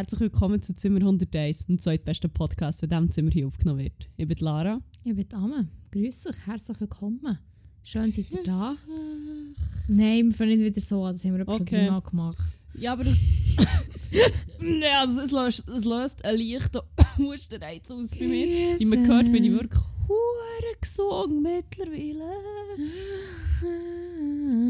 Herzlich willkommen zu Zimmer 101, dem zweitbesten Podcast, der in diesem Zimmer hier aufgenommen wird. Ich bin Lara. Ich bin Dame. Grüß euch, herzlich willkommen. Schön, seid ihr da. Nein, wir fangen nicht wieder so an, das haben wir schon Okay. dreimal gemacht. Ja, aber das... ja, also es, löst, es löst einen leichten Hustenreiz aus bei mir. Wie man hört, bin ich wirklich hure gesungen mittlerweile.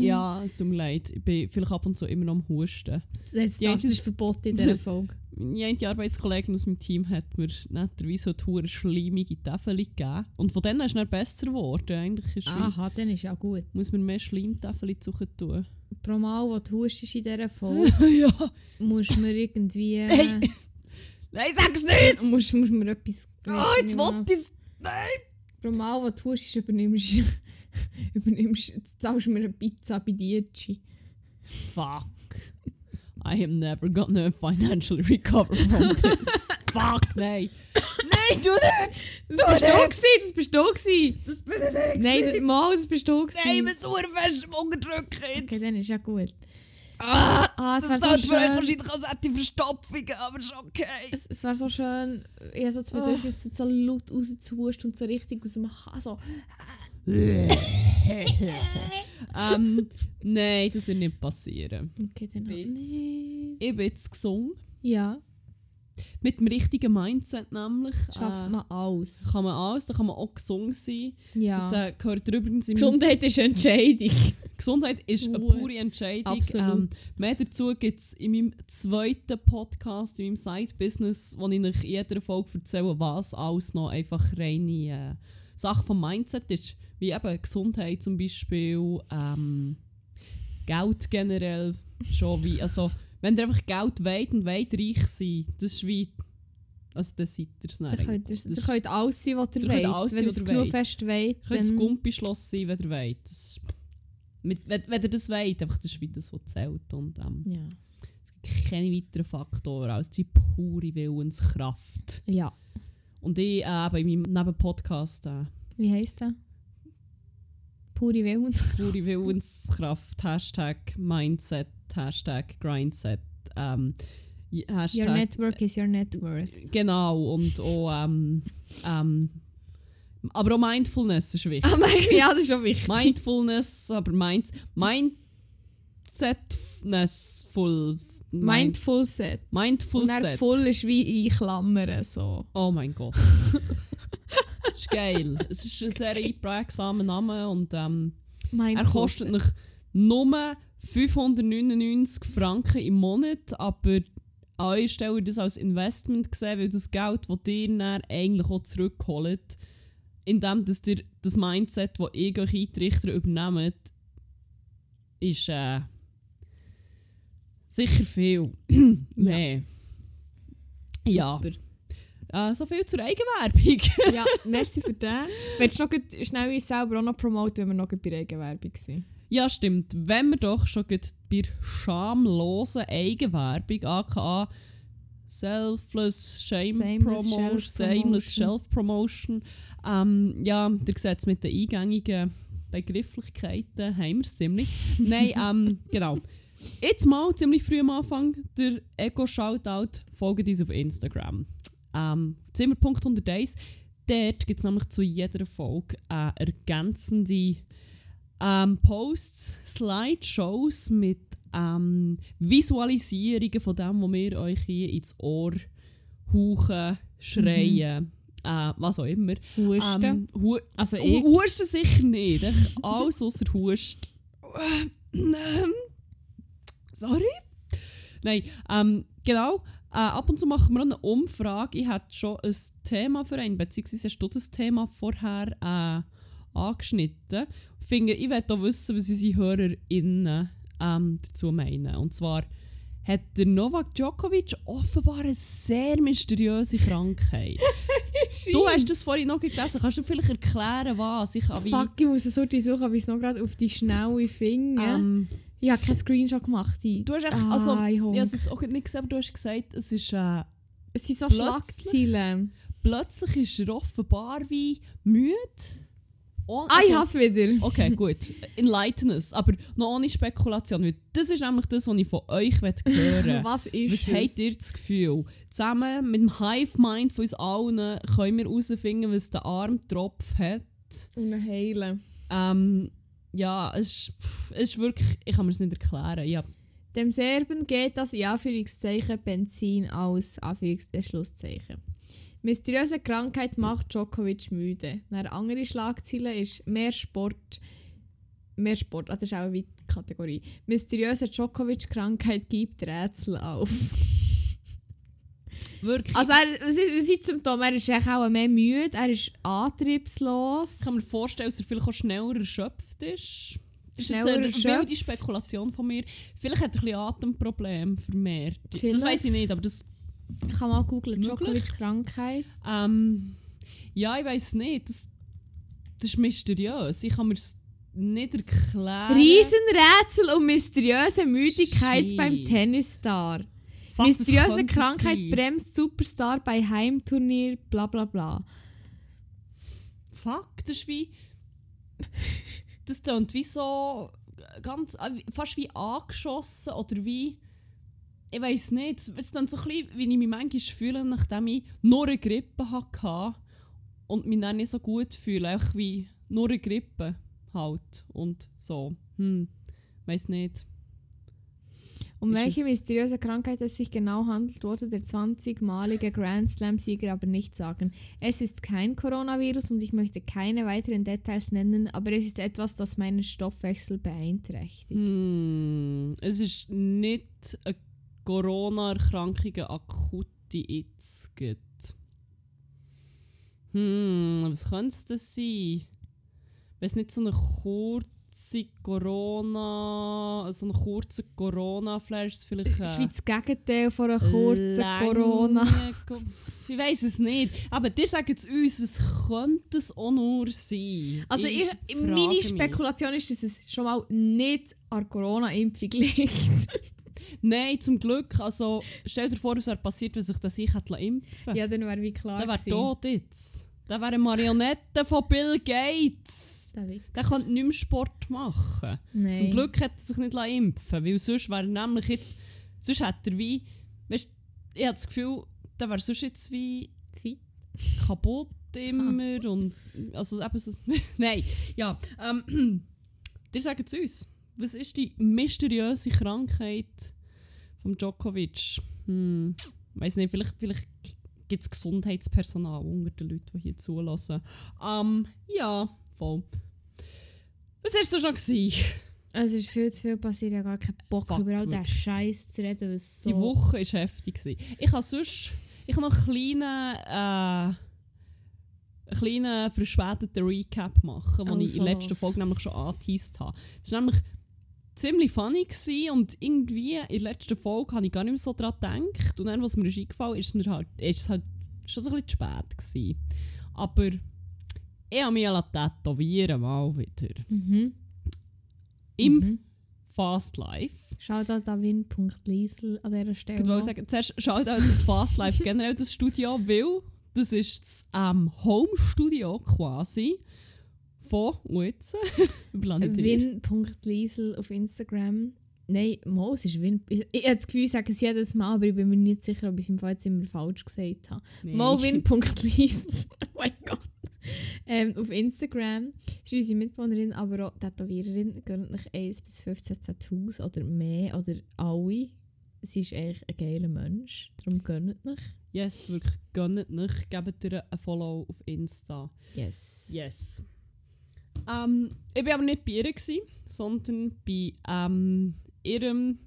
Ja, es tut mir leid. Ich bin vielleicht ab und zu immer noch am Husten. Das, Ja, das das- ist verboten in dieser Folge. Meine eine Arbeitskollegin aus meinem Team hat mir netterweise so hure schleimige Tafel gegeben. Und von denen ist es besser geworden. Eigentlich ist Aha, dann ist ja gut. muss man mehr Schleimtafel suchen tun. Pro Mal, wo du hustest in dieser Folge, ja. musst du mir irgendwie... äh, Hey. Nein, sag's nicht! Musst, musst mir etwas... Oh, jetzt wollte ich's! Nein! Pro Mal, wo du hustest, übernimmst... übernimmst... zahlst du mir eine Pizza bei Dietschi. Fuck. I am never gonna financially recover from this. Fuck, nein. Nein, du nicht! Das bist du gewesen, das bist du gewesen. Das bin ich nicht! Nein, das, mal, das bist du gewesen. Nein, bin so fest am Unterdrücken jetzt! Okay, dann ist ja gut. Ah, Ah, das tut so für euch schön. wahrscheinlich als hätte Verstopfungen, aber ist okay. Es, es wäre so schön, ich habe so das Bedürfnis, so laut rauszuhusten und so richtig aus dem Ha so. ähm, nein, das wird nicht passieren. Okay, dann Witz. nicht. Ich bin jetzt gesungen. Ja, Mit dem richtigen Mindset nämlich. schafft äh, man alles. Kann man alles, da kann man auch gesungen sein. Ja. Das äh, gehört übrigens in Gesundheit ist eine Entscheidung. Gesundheit ist eine Ur. pure Entscheidung. Absolut. Ähm, mehr dazu gibt es in meinem zweiten Podcast, in meinem Side-Business, wo ich euch in jeder Folge erzähle, was alles noch einfach reine äh, Sache vom Mindset ist. Wie eben Gesundheit zum Beispiel, ähm, Geld generell schon wie, also wenn ihr einfach Geld wollt und wollt reich sein, das ist wie, also dann seid ihr es dann Ihr könnt, ihr Das könnt alles sein, was ihr wollt. alles Wenn ihr es genug fest wollt, Ihr könnt das. Gumpischloss sein, wenn ihr wollt. Das, mit, wenn, wenn ihr das wollt, einfach das ist wie das, was zählt. Und ähm, Ja. es gibt keine weiteren Faktoren als die pure Willenskraft. ja. Und ich äh, eben in meinem Nebenpodcast äh, Wie heisst der? Pure Willenskraft. pure Willenskraft, Hashtag Mindset, Hashtag Grindset, ähm, j- Your Hashtag network is your net worth. Genau, und auch ähm, ähm, aber auch Mindfulness ist wichtig. Mein, ja, das ist schon wichtig. Mindfulness, aber Mind, Mindsetnessful. Mindful Set. Mindful Und Set. voll ist wie in Klammern so. Oh mein Gott. ist geil. Es ist ein sehr einprägsamer Name und ähm, er kostet noch nur 599 Franken im Monat, aber an eurer Stelle das als Investment gesehen, weil das Geld, das ihr dann eigentlich auch zurückholt, indem dass ihr das Mindset, das ich euch eintrichter übernehmt, ist äh, sicher viel mehr. Ja. Äh, so viel zur Eigenwerbung. Ja, merci für den. Willst du noch schnell uns selber auch noch promoten, wenn wir noch bei der Eigenwerbung sind? Ja, stimmt. Wenn wir doch schon bei schamlosen Eigenwerbung, aka Selfless Shame Shameless Promotion. Shameless Self-Promotion, ähm, ja, der Gesetz mit den eingängigen Begrifflichkeiten haben wir es ziemlich. Nein, ähm, genau. Jetzt mal ziemlich früh am Anfang der Ego-Shoutout. Folgt uns auf Instagram. Ähm, Zimmerpunkt 101. Dort gibt es nämlich zu jeder Folge äh, ergänzende ähm, Posts, Slideshows mit ähm, Visualisierungen von dem, was wir euch hier ins Ohr hauchen, schreien, äh, was auch immer. Husten. Ähm, hu also ich. Husten sicher nicht. Alles außer Hust. Ähm, Sorry? Nein, ähm, genau. Äh, ab und zu machen wir auch eine Umfrage. Ich hatte schon ein Thema für einen, beziehungsweise hast du das Thema vorher äh, angeschnitten. Ich finde, ich möchte auch wissen, was unsere HörerInnen ähm, dazu meinen. Und zwar hat der Novak Djokovic offenbar eine sehr mysteriöse Krankheit. du hast das vorhin noch gelesen. Kannst du vielleicht erklären, was? Ich Fuck, ich muss es so suchen, aber ich es noch gerade auf die schnelle Finger. ähm, ich habe keinen Screenshot gemacht. Ich- Du hast echt, Ah, also, ich habe es jetzt auch nicht gesehen, aber du hast gesagt, es ist, äh, Es sind so Plötzlich- Schlagzeilen. plötzlich ist er offenbar wie müde oh, Ah, ich also- hasse wieder. Okay, gut. Enlighten us. Aber noch ohne Spekulation. Das ist nämlich das, was ich von euch hören. Was ist Was es? habt ihr das Gefühl? Zusammen mit dem Hive-Mind von uns allen können wir herausfinden, was der Armtropf hat. Und heilen. Ähm, ja, es ist, wirklich... Ich kann mir es nicht erklären. Ja, Dem Serben geht das in Anführungszeichen Benzin aus. Anführungs Schlusszeichen. Mysteriöse Krankheit macht Djokovic müde. Eine andere Schlagzeile ist mehr Sport. Mehr Sport, ah, das ist auch eine Kategorie. Mysteriöse Djokovic-Krankheit gibt Rätsel auf. Wirklich. Also, er, was ist, was ist zum Tom? Er ist echt auch mehr müde, er ist antriebslos. ich kann mir vorstellen, dass er vielleicht auch schneller erschöpft ist. Das ist eine erschöpft. wilde Spekulation von mir. Vielleicht hat er ein bisschen Atemprobleme vermehrt. Das Vielleicht. weiß ich nicht, aber das... Ich kann mal googeln. Djokovic-Krankheit. Ähm, ja, ich weiß nicht. Das, das ist mysteriös. Ich kann mir es nicht erklären. Riesenrätsel und mysteriöse Müdigkeit Shit. beim Tennisstar. Fuck, Mysteriöse Krankheit sein? bremst Superstar bei Heimturnier, bla bla bla. Fuck, das ist wie... Das klingt wie so... Ganz, äh, fast wie angeschossen oder wie... Ich weiß nicht. Es- klingt so ein bisschen, wie ich mich manchmal fühle, nachdem ich nur eine Grippe hatte und mich dann nicht so gut fühle. Einfach wie nur eine Grippe halt. Und so. Hm, weiß nicht. Um Ist welche mysteriöse Krankheit es sich genau handelt, wollte der 20-malige Grand Slam-Sieger aber nicht sagen. Es ist kein Coronavirus und ich möchte keine weiteren Details nennen, aber es ist etwas, das meinen Stoffwechsel beeinträchtigt. Hm, es ist nicht eine Corona-Erkrankung, eine akute jetzt gibt. Hm, was könnte es denn sein? Wenn es nicht so eine kurze Corona, so ein kurzer Corona-Flash ist, vielleicht. Das ist wie das Gegenteil von einer kurzen Corona. Co- Ich weiß es nicht. Aber dir sagen es uns, was könnte es auch nur sein? Also ich, frage meine mich. Spekulation ist, dass es schon mal nicht an Corona-Impfung liegt. Nein, zum Glück. Also, stell dir vor, was wäre passiert, wenn sich das ich hätte impfen ja, dann wäre wie klar Der wäre tot jetzt. Der wäre eine Marionette von Bill Gates. Der. Der könnte nicht mehr Sport machen. Nein. Zum Glück hat er sich nicht lassen impfen weil sonst wäre er nämlich jetzt... Sonst hätte er wie... Weißt, ich habe das Gefühl, der wäre sonst jetzt wie Fit. kaputt immer und... Also eben so... Nein, ja. Ähm, dir sagen es uns. Was ist die mysteriöse Krankheit von Djokovic? Hm, weiß nicht, vielleicht, vielleicht gibt es Gesundheitspersonal unter den Leuten, die hier zulassen. Ähm, ja, voll. Was hast du schon gewesen? Es ist viel zu viel passiert, ich habe gar keinen Bock, Fuck, über all diesen. Scheiß zu reden, was so... Die Woche war heftig. Gewesen. Ich habe sonst ich habe noch einen kleinen, äh, einen kleinen verspäteten Recap machen, den Oh, ich in der letzten. Folge nämlich schon angeteased habe. Das war nämlich ziemlich funny gewesen und irgendwie in der letzten Folge habe ich gar nicht mehr so daran gedacht. Und dann, was mir ist eingefallen ist, mir halt, ist es halt schon so ein bisschen zu spät gewesen. Aber ich habe mich ja tätowieren mal wieder. Mhm. Im Mhm. Fast Life. Shoutout an win.liesel an dieser Stelle. Ich wollte sagen, zuerst schaut auch das Fast Life generell das Studio, weil das ist das ähm, Home-Studio quasi von, und jetzt. Win.liesel auf Instagram. Nein, Mo, es ist Win. Ich, ich habe das Gefühl, ich sage es jedes Mal, aber ich bin mir nicht sicher, ob ich es im Fall jetzt immer falsch gesagt habe. Nee, Molwin.liesel. oh mein Gott. Ähm, auf Instagram ist unsere Mitbewohnerin, aber auch Tätowiererin. Gönnt euch 1 bis 15 Tattoos oder mehr oder alle. Sie ist eigentlich ein geiler Mensch. Darum gönnt euch. Yes, wirklich, gönnt nicht, gebt ihr ein Follow auf Insta. Yes. Yes. Ähm, ich war aber nicht bei ihr, gewesen, sondern bei ähm, ihrem,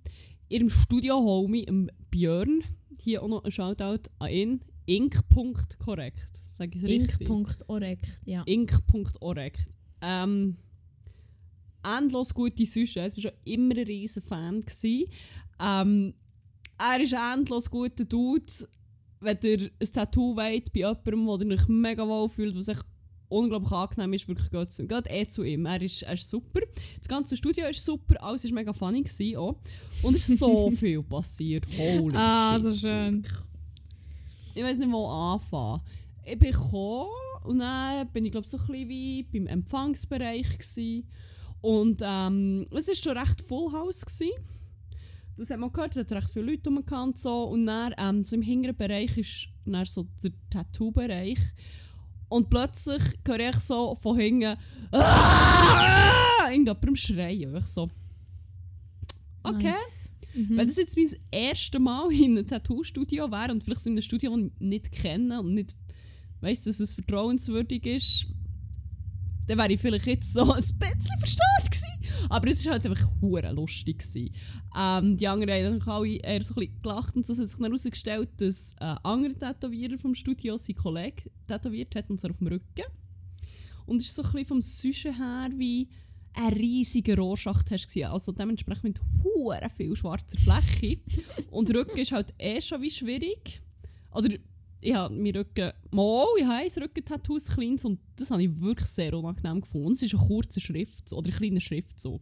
ihrem Studio-Homie, Björn. Hier auch noch ein Shoutout an ihn. Ink.korrekt. Sag ich es richtig? Ink.org. Ja. Ink.org. Ähm, endlos gute Sujets. Ich war schon immer ein riesen Fan. gewesen. Ähm, er ist ein endlos guter Dude. Wenn ihr ein Tattoo wollt bei jemandem, ihr euch mega wohl fühlt, was sich unglaublich angenehm ist, wirklich geht, zu, geht eh zu ihm. Er ist, er ist super. Das ganze Studio ist super, alles war mega funny. Gewesen, auch. Und es ist so viel passiert. Holy Ah, shit. so schön. Ich weiß nicht, wo anfangen. Ich bin gekommen und dann bin ich glaube so ein bisschen wie beim Empfangsbereich gewesen. und ähm, es war schon recht Full House. Gewesen. Das hat man gehört, es hat recht viele Leute umgekannt so und dann ähm, so im hinteren Bereich ist dann so der Tattoo-Bereich und plötzlich höre ich so von hinten «Aah!» irgendjemandem schreien. Ich so «Okay». Nice. Mhm. Wenn das jetzt mein erstes Mal in einem Tattoo-Studio wäre und vielleicht so in einem Studio, das ich nicht kenne und nicht weiss, dass es vertrauenswürdig ist, dann wäre ich vielleicht jetzt so ein bisschen verstört gewesen. Aber es war halt einfach lustig. Ähm, die anderen haben dann alle eher so ein bisschen gelacht und so. Es hat sich dann herausgestellt, dass ein anderer Tätowierer vom Studio seinen Kollegen tätowiert hat, und zwar auf dem Rücken. Und es ist so ein bisschen vom Süschen her wie ein riesiger Rohrschacht hast gewesen. Also dementsprechend mit hure viel schwarzer Fläche. und Rücken ist halt eh schon wie schwierig. Oder ich habe meinen Rücken, mal, ich habe ein Rückentattoo, ein kleines, und das habe ich wirklich sehr unangenehm gefunden. Es ist ein kurzer Schrift oder ein kleiner Schriftzug.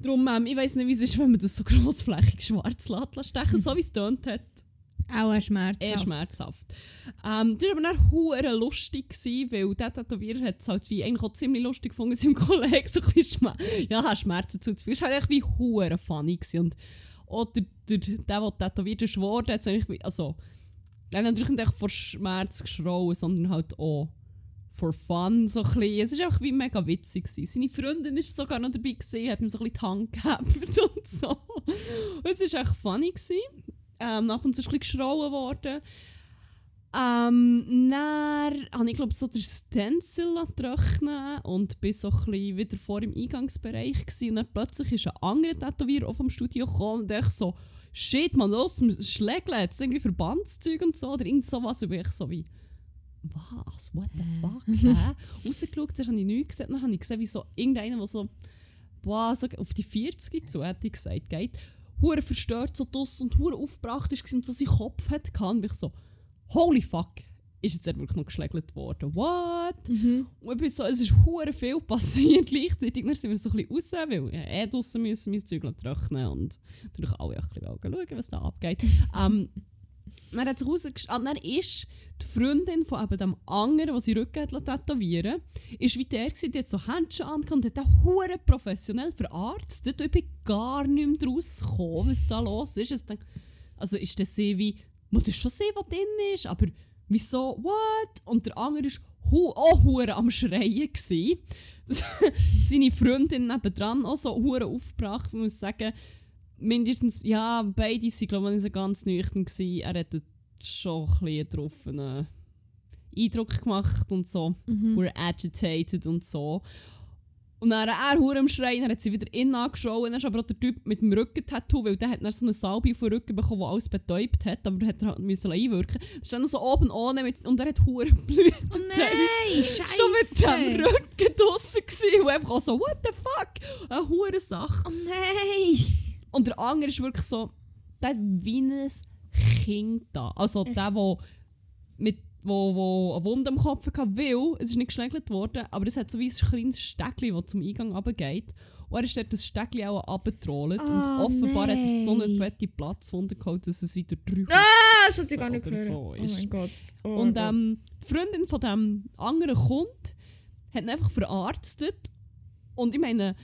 Darum, ähm, ich weiß nicht, wie es ist, wenn man das so grossflächig schwarz lässt, stechen, so wie es tönt hat Auch ein Schmerz. eher schmerzhaft. Ähm, das war aber dann hure lustig, gewesen, weil der Tätowierer hat es halt wie eigentlich auch ziemlich lustig gefunden, seinem Kollegen so ein bisschen Schmer ja, Schmerzen zuzufügen. Es war halt echt wie hure funny gewesen. und auch der, der, der, tätowiert ist worden, hat eigentlich wie, also, hat natürlich nicht vor Schmerz geschrauen, sondern halt auch for fun, so ein. Es war einfach wie mega witzig. Gewesen. Seine Freundin war sogar noch dabei, gewesen, hat ihm so ein bisschen die Hand gehabt und so. Und es war echt funny. Gewesen. Ähm, ab und zu ist ein geschrauen worden. Ähm, dann habe ich glaube so den Stencil trocknen und bin so ein wieder vor im Eingangsbereich gewesen. und dann plötzlich ist ein anderer Tätowierer auch vom Studio gekommen und ich so «Shit, man, los, Schlägle, jetzt irgendwie Verbandszeug und so» oder irgend sowas und ich so wie «Was? What the fuck?» hä? Rausgeschaut, zuerst habe ich nichts gesehen, dann habe ich gesehen, wie so irgendeiner, der so, boah, so auf die 40 zu, hätte ich gesagt, geht, hure verstört so das und hure aufgebracht ist und so seinen Kopf hat gehabt, und ich so «Holy fuck!» Ist jetzt wirklich noch geschlägelt worden. What? Mhm. Und ich bin so, es ist hure viel passiert gleichzeitig. Dann sind wir so ein bisschen raus, weil wir eh draussen müssen mein Zeug trocknen und natürlich alle ein bisschen schauen, was da abgeht. ähm, dann hat sich herausgestellt, ah, dann ist die Freundin von eben dem anderen, der sie Rücken hat tätowieren ist wie der gewesen, die hat so Händchen angehabt und hat auch hure professionell verarztet. Und ich bin gar nicht mehr draus gekommen, was da los ist. Also, also ist das sie wie, muss das schon sehen, was drin ist, aber wieso, what? Und der andere war hu auch hure am Schreien. Gewesen. Seine Freundin nebendran auch so hure aufgebracht, ich muss sagen, mindestens, ja, beide waren, glaube ich, so ganz nüchtern. Gewesen. Er hat schon ein bisschen einen getroffenen Eindruck gemacht und so. Mhm. Hure agitated und so. Und dann er hure am Schreien, dann hat sie wieder innen angeschaut. Dann ist aber auch der Typ mit dem Rückentattoo, weil der hat dann so eine Salbe auf den Rücken bekommen, die alles betäubt hat, aber hat er halt müssen einwirken. Das ist dann noch so oben ohne mit, und er hat hure Blüten. Oh nein, scheiße. Schon mit dem Rücken draussen gewesen und einfach auch so, what the fuck? Eine hure Sache. Oh nein. Und der andere ist wirklich so, der hat wie ein Kind da. Also der, der mit wo, wo eine Wunde am Kopf hatte, weil es ist nicht geschlägelt worden, aber es hat so wie ein kleines Steckchen, das zum Eingang runtergeht. Und er ist dort das Steckchen auch abgetrollt und Oh, offenbar hat er so eine nein. fette Platzwunde gehabt, dass es wieder drüber Ah, das sollte ich gar nicht hören. so oh ist. mein Gott. Oh Und Gott. ähm, die Freundin von dem anderen Kund hat ihn einfach verarztet. Und ich meine,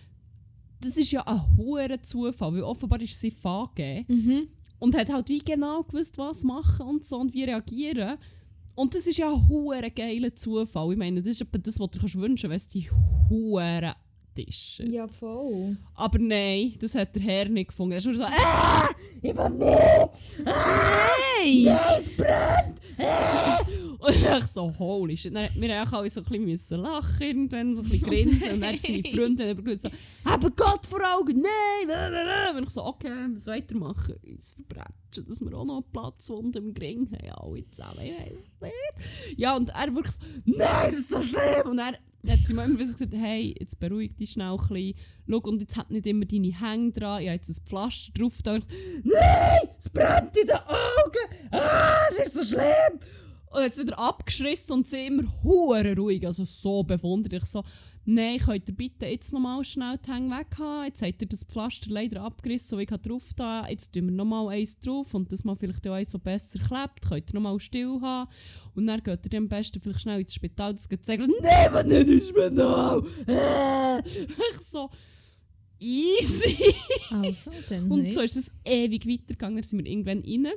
das ist ja ein hoher Zufall, weil offenbar ist sie VG Mhm. und hat halt wie genau gewusst, was machen und so und wie reagieren. Und das ist ja ein geiler Zufall. Ich meine, das ist etwa das, was du dir wünschen kannst, wenn es die hohen Tische. Ja, voll. Aber nein, das hat der Herr nicht gefunden. Er ist nur so, ah, ich will nicht, Hey! Nein, es brennt! Und ich so, holy shit. Dann, wir haben alle so ein bisschen lachen, irgendwann so ein bisschen grinsen. Und dann ist seine nein. Freundin aber so, haben Gott vor Augen, nein! Und ich so, okay, müssen weitermachen. Uns verbrechen, dass wir auch noch einen Platzwunde im Gring haben. Alle zusammen, ich weiß es nicht. Ja, und er wirklich so, nein, es ist so schlimm! Und er hat sie mir immer gesagt, hey, jetzt beruhig dich schnell ein bisschen. Schau, und jetzt hat nicht immer deine Hänge dran. Ich habe jetzt ein Pflaster drauf. Da. Nein, es brennt in den Augen! Ah, es ist so schlimm! Und jetzt wieder abgeschrissen und sie immer hure ruhig, also so bewundert. Ich so, nein, könnt ihr bitte jetzt nochmal schnell die Hänge weg haben, jetzt habt ihr das Pflaster leider abgerissen, so wie ich drauf da, jetzt tun wir nochmal eins drauf und das mal vielleicht auch eins, so besser klebt, könnt ihr nochmal still haben und dann geht ihr am besten vielleicht schnell ins Spital, das geht sagen, nein, was nicht ins Spital, äh. ich so, easy. Also, dann Und so ist es ewig weitergegangen, dann sind wir irgendwann rein.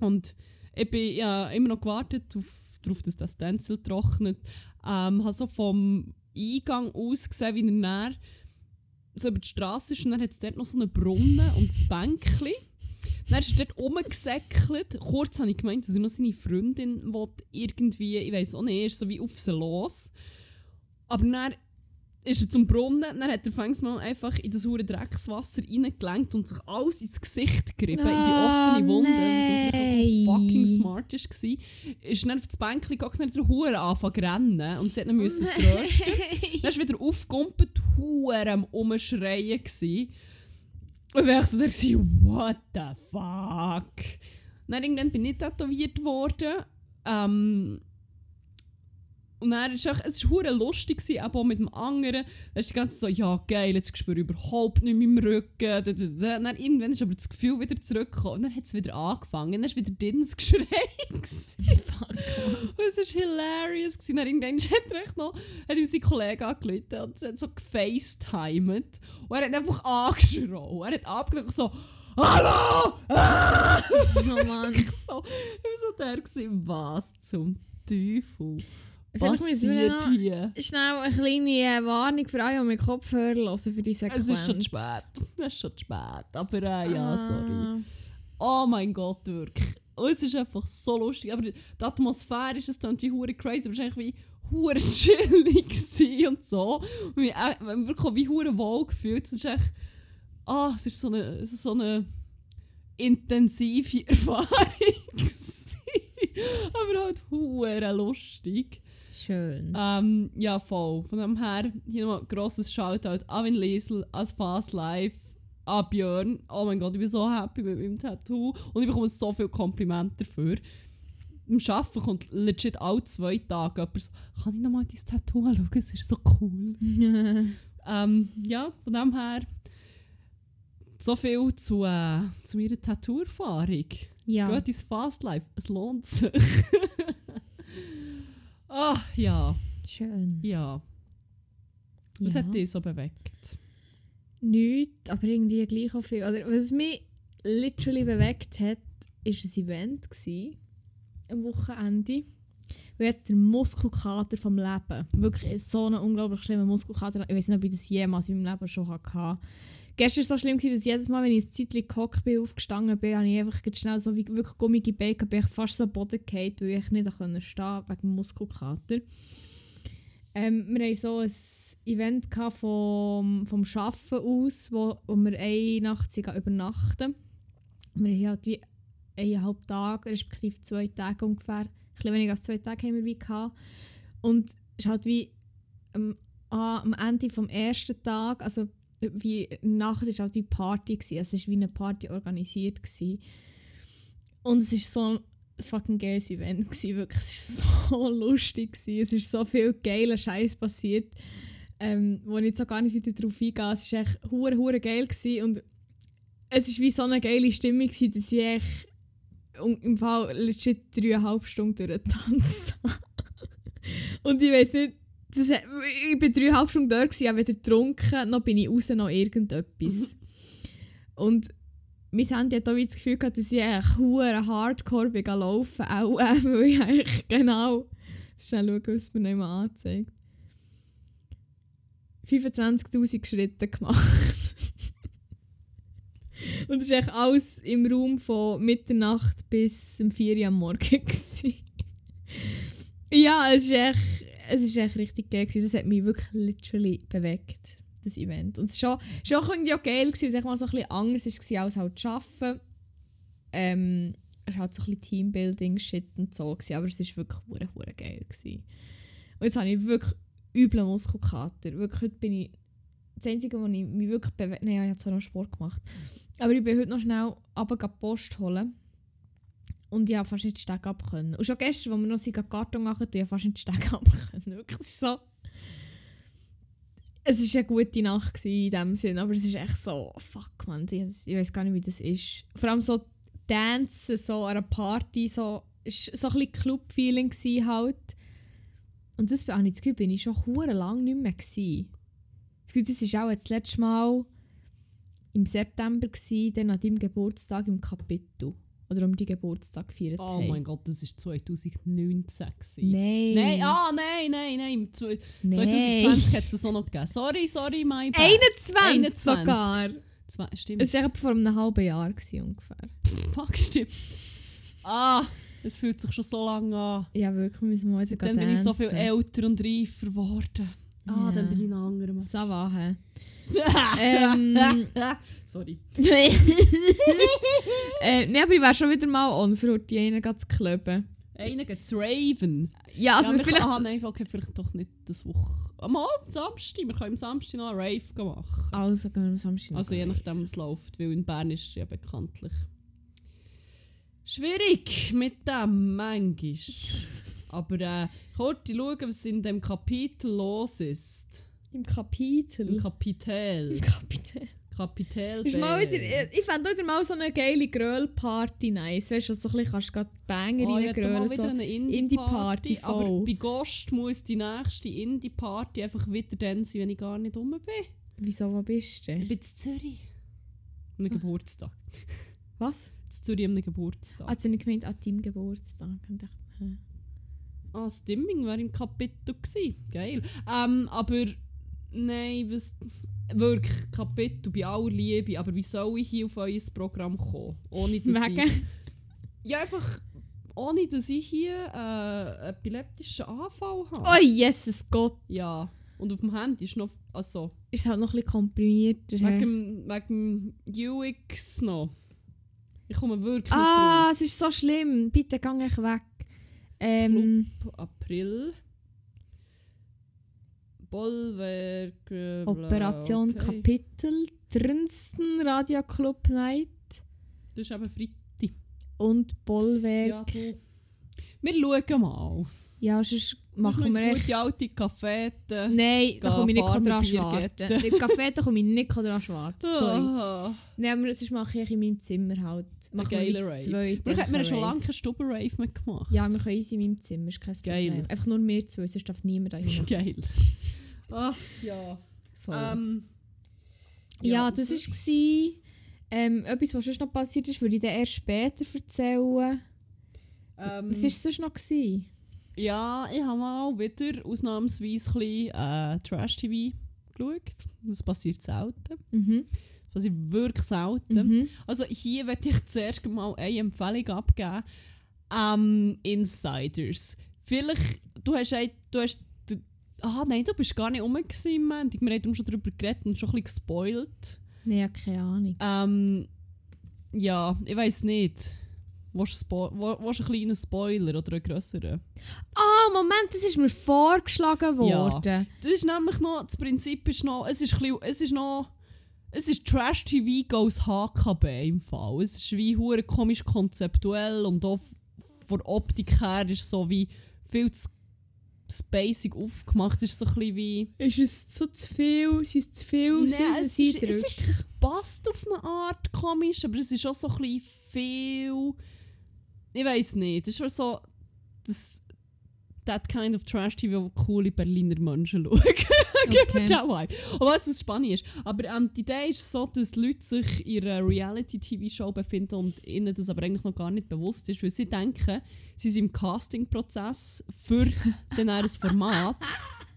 Und ich bin ja immer noch gewartet auf, darauf, dass das Stencil trocknet. Ähm, habe so vom Eingang aus gesehen, wie er näher so über die Straße ist und dann hat es dort noch so einen Brunnen und ein Bänkchen. Dann ist er dort rumgesäckelt. Kurz habe ich gemeint, dass er noch seine Freundin will, irgendwie, ich weiß auch nicht, ist so wie auf sie los. Aber dann ist er zum Brunnen, dann hat er fängs mal einfach in das hure Dreckswasser reingelenkt und sich alles ins Gesicht gerieben, in die Ah, offene Wunde, was natürlich fucking smart war. Ist dann auf das Bänkchen gegangen, dann hat er hure angefangen zu rennen und sie hat ihn müssen trösten. Dann ist er wieder aufgekumpelt, hure am Umschreien gsi. Und ich war so da, gsi, what the fuck? Dann irgendwann bin ich tätowiert worden. Ähm, und dann ist es, es ist hure lustig gewesen, aber auch mit dem anderen. Da ist die ganze Zeit so, ja geil, jetzt spüre ich überhaupt nicht mehr im Rücken. Und dann irgendwann ist aber das Gefühl wieder zurückgekommen. Und dann hat es wieder angefangen. Dann ist wieder dins Geschrei. und es war hilarious. Gewesen. Dann irgendwann hat er noch, hat ihm sein Kollege angerufen und hat so gefacetimed. Und er hat einfach angeschrien. Er hat abgedrückt so, Hallo! Ah! Oh Mann. ich so, ich war so der, gewesen, was zum Teufel Vielleicht müssen wir hier? schnell eine kleine äh, Warnung für alle, die mit Kopfhörer hören für die Sequenz. Es ist schon spät. Es ist schon spät. Aber äh, ja, Ah. sorry. Oh mein Gott, wirklich. Und es ist einfach so lustig. Aber die Atmosphäre ist es dann wie hure crazy. Wahrscheinlich wie hure chillig und so. Und wir haben wirklich wie hure wohl gefühlt. Es ist echt... Ah, es ist so eine, es ist so eine intensive Erfahrung. Aber halt hure lustig. Schön. Ähm, ja, voll. Von dem her, hier nochmal ein grosses Shoutout an Win Liesel, an Fast Life, an Björn. Oh mein Gott, ich bin so happy mit meinem Tattoo und ich bekomme so viele Komplimente dafür. Im Arbeiten kommt legit alle zwei Tage jemand so, kann ich nochmal dein Tattoo anschauen? Es ist so cool. ähm, ja, von dem her, so viel zu, äh, zu meiner Tattoo-Erfahrung. ja. Geht ins Fast Life, es lohnt sich. Ah, ja, Schön. ja. Was ja. hat dich so bewegt? Nichts, aber irgendwie gleich auch viel. Oder was mich literally bewegt hat, war ein Event gsi am Wochenende. Wo jetzt der Muskelkater vom Leben. Wirklich so einen unglaublich schlimmen Muskelkater. Ich weiß nicht, ob ich das jemals in meinem Leben schon hatte. Gestern so schlimm, gewesen, dass jedes Mal, wenn ich ein Zeitchen gehockt bin, aufgestanden bin, habe ich einfach schnell so wie wirklich gummige Beine, bin ich fast so am Boden gefallen, weil ich nicht stehen konnte wegen dem Muskelkater. Ähm, wir hatten so ein Event vom, vom Arbeiten aus, wo, wo wir eine Nacht übernachten. Wir haben halt wie eineinhalb Tage, respektive zwei Tage ungefähr, ein bisschen weniger als zwei Tage haben wir wie gehabt. Und es ist halt wie am, ah, am Ende vom ersten Tag, also wie Nacht ist halt wie Party gewesen. Es war wie eine Party organisiert gewesen. Und es ist so ein fucking geiles Event gewesen, wirklich. Es war so lustig gewesen. Es ist so viel geiler Scheiß passiert, ähm, wo ich jetzt auch gar nicht wieder drauf eingehe. Es war echt hure hure geil gewesen und es ist wie so eine geile Stimmung gewesen, dass ich echt im Fall legit dreieinhalb Stunden durchgetanzt habe. und ich weiß nicht, das, ich bin dreieinhalb Stunden dort, gewesen, weder getrunken, noch bin ich raus, noch irgendetwas. Und mein Handy hat auch wie das Gefühl gehabt, dass ich eigentlich hure Hardcore bin laufen, auch äh, weil ich eigentlich genau... Schnell schauen, was mir noch mal anzeigt. 25'000 Schritte gemacht. Und das war eigentlich alles im Raum von Mitternacht bis um 4 Uhr am Morgen. ja, es ist echt, es ist echt richtig geil. Gewesen. Das hat mich wirklich literally bewegt, das Event. Und es war schon, schon irgendwie auch geil, gewesen, weil es mal so ein bisschen anders war als halt arbeiten. Ähm, es war halt so ein bisschen Teambuilding-Shit und so, gewesen, aber es war wirklich hure hure geil. Gewesen. Und jetzt habe ich wirklich üblen Muskelkater. Wirklich, heute bin ich das Einzige, wo ich mich wirklich bewegt Nein, ich habe zwar noch Sport gemacht. Aber ich bin heute noch schnell runter Post holen. Und ich habe fast nicht Steg ab können. Und schon gestern, als wir noch sind, Karton machen, ich fast nicht Steg ab können. Wirklich, so... es war eine gute Nacht in dem Sinn, aber es ist echt so, fuck man, ich, ich weiß gar nicht, wie das ist. Vor allem so Dancen, so an einer Party, so, so ein bisschen Club-Feeling halt. Und das habe ich das Gefühl, bin ich schon hure lang nicht mehr. Das Gefühl, das war auch das letzte Mal im September, gewesen, dann an deinem Geburtstag im Kapitel. Oder um die Geburtstag gefeiert Oh haben. mein Gott, das war 2019. gewesen. Nein. Nein, ah, nein, nein, nein. Im zwe- Nein. 2020 hat es so noch gegeben. Sorry, sorry, my bad. 21, 21. sogar. Zwei, stimmt. Es war etwa vor einem halben Jahr gewesen, ungefähr. Fuck, stimmt. Ah, es fühlt sich schon so lange an. Ja, wirklich, müssen wir heute Seitdem bin ich so viel älter und reifer geworden. Ah, Ja. dann bin ich ein anderer Mann. Sava, hä? Ähm, Sorry. äh, nee, aber ich wäre schon wieder mal on für heute einen zu kleben. Geht zu Raven. Ja, also ja, wir vielleicht... Können, ah, nein, okay, vielleicht doch nicht das Woche. Am Abend, Samstag. Wir können am Samstag noch einen Rave machen. Also gehen wir am Samstag noch Also je nachdem, was läuft. Weil in Bern ist es ja bekanntlich schwierig mit dem, manchmal. Aber äh, kurz schauen, was in dem Kapitel los ist. Im Kapitel. Im Kapitel. Im Kapitel. Kapitel Ist mal wieder, ich fände wieder mal so eine geile Gröll-Party nice. Weißt du, so ein bisschen kannst du gerade Banger Oh, ich wieder so. eine Indie-Party, Indie-Party. aber bei Ghost muss die nächste Indie-Party einfach wieder dann sein, wenn ich gar nicht rum bin. Wieso, wo bist Ich du? bin in Zürich. An einem Geburtstag. Was? In Zürich einem Geburtstag. Also ich gemeint, an deinem Geburtstag. Und dachte? Ah, das Dimming wäre im Kapitel gewesen. Geil. Ähm, aber nein, was. Wirklich, Kapitel bei aller Liebe. Aber wie soll ich hier auf euer Programm kommen? Ohne dass ich. Ja, einfach. Ohne dass ich hier äh, einen epileptischen Anfall habe. Oh, Jesus Gott. Ja. Und auf dem Handy ist noch. Also. Ist halt noch ein bisschen komprimierter. Wegen, wegen UX noch. Ich komme wirklich Ah, nicht es ist so schlimm. Bitte gang ich weg. Ähm, raus. April. Bollwerk. äh, Operation okay. Kapitel, Drinsten Radio Club Night Das ist eben Freitag. und Bollwerk. Ja, du. Wir schauen mal. Ja, sonst machen wir echt... gute alte Kaffeete. Nein, da komme ich nicht dran schwarten. getten. Mit Kaffee da komme ich nicht dran schwarten. Sorry. Nein, aber sonst mache ich in meinem Zimmer halt. Machen wir geiler jetzt Rave. zwei. Wir haben schon Rave. lange keinen Stubenrave mehr gemacht. Ja, wir können easy in meinem Zimmer, ist kein Geil. Problem. Einfach nur wir zwei, sonst darf niemand da hin. Geil. Ach ja. Ähm, ja, und das war ähm, etwas, was sonst noch passiert ist, würde ich dann erst später erzählen. Ähm, Was war sonst noch? Gewesen? Ja, ich habe mal wieder ausnahmsweise ein bisschen, äh, Trash-TV geschaut. Das passiert selten. Mhm. Das passiert wirklich selten. Mhm. Also hier möchte ich zuerst mal eine Empfehlung abgeben. Ähm, Insiders. Vielleicht, du hast, du hast Ah nein, du bist gar nicht rum gewesen, Montag. Wir haben schon darüber geredet und schon ein bisschen gespoilt. Nein, ja, keine Ahnung. Ähm, ja, ich weiß nicht. Willst du einen kleinen Spoiler oder einen grösseren? Ah, Moment, das ist mir vorgeschlagen worden. Das ist nämlich noch, das Prinzip ist noch, es ist, ein bisschen, es ist noch, es ist Trash-TV goes HKB im Fall. Es ist wie hure komisch konzeptuell und auch von Optik her ist so wie viel zu spacig aufgemacht. Es ist so ein bisschen wie... Ist es so zu viel? Sind es zu viel? Nein, es, ist, es, ist, es passt auf eine Art komisch, aber es ist auch so ein bisschen viel... Ich weiß nicht, es ist so... Das, that kind of Trash-TV, wo coole Berliner Menschen schauen. Okay. Vibe. Und was was spannend ist. Aber ähm, die Idee ist so, dass Leute sich in einer Reality-TV-Show befinden und ihnen das aber eigentlich noch gar nicht bewusst ist, weil sie denken, sie sind im Casting-Prozess für dann ein Format.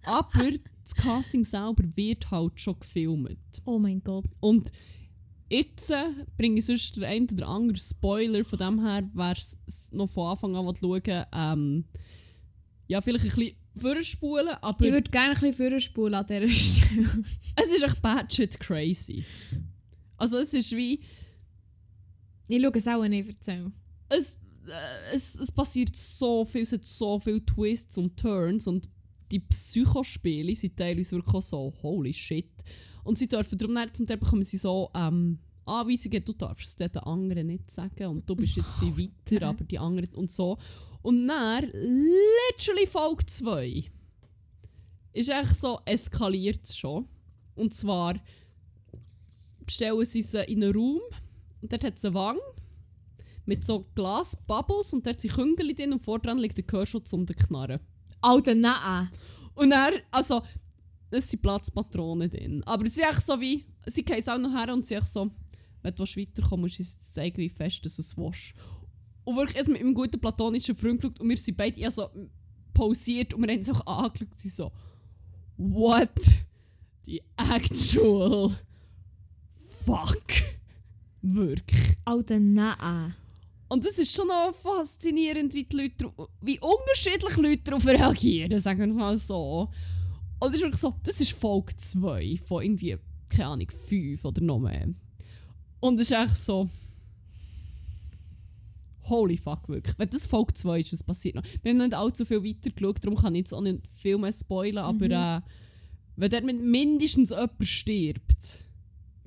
Aber das Casting selber wird halt schon gefilmt. Oh mein Gott. Und jetzt äh, bringe ich sonst den einen oder anderen Spoiler. Von dem her, wer es noch von Anfang an will schauen ähm, ja, vielleicht ein bisschen vorspulen, aber Ich würde gerne ein bisschen vorspulen an dieser Stelle. es ist echt bad shit crazy. Also es ist wie, Ich schaue es auch nicht, erzähl. es, äh, es, es passiert so viel, es hat so viele Twists und Turns und die Psychospiele sind teilweise wirklich auch so, holy shit. Und sie dürfen darum dann zum Teil bekommen sie so ähm, Anweisungen, du darfst es den anderen nicht sagen und du bist jetzt wie weiter, aber die anderen und so. Und dann, literally Folge 2, ist echt so, eskaliert es schon. Und zwar bestellen sie sie in einen Raum und dort hat es eine Wange mit so Glasbubbles und dort sind Küngel drin und vor dran liegt der Gehörschutz um den Knarren. Alter, nein. Und er, also, es sind Platzpatronen drin. Aber sie echt so wie, sie gehen auch noch her und sie echt so, wenn du weiterkommen musst du uns zeigen, wie fest dass es wasch. Und wirklich, erst mit meinem guten platonischen Freund geschaut und wir sind beide so pausiert und wir haben uns auch angeschaut und sie so, what the actual fuck? Wirklich. Alter, nein. Und es ist schon noch faszinierend, wie, die Leute, wie unterschiedlich Leute darauf reagieren, sagen wir es mal so. Und es ist wirklich so, das ist Folge 2 von irgendwie, keine Ahnung, 5 oder noch mehr. Und es ist echt so. Holy fuck, wirklich. Wenn das Folge 2 ist, das passiert noch. Wir haben noch nicht allzu viel weiter geschaut, darum kann ich jetzt auch nicht viel mehr spoilern, aber äh, wenn dort mit mindestens jemand stirbt,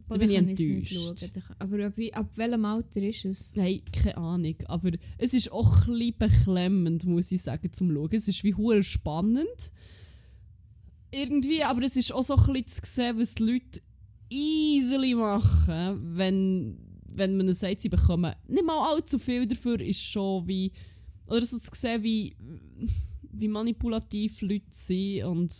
Boah, bin ich enttäuscht. Aber ab, ab welchem Alter ist es? Nein, keine Ahnung. Aber es ist auch ein beklemmend, muss ich sagen, zum Schauen. Es ist wie hure spannend. Irgendwie, aber es ist auch so ein bisschen zu sehen, was die Leute easily machen, wenn, wenn man ihnen sagt, sie bekommen nicht mal allzu viel dafür, ist schon wie. Oder so zu sehen, wie, wie manipulativ Leute sind. Und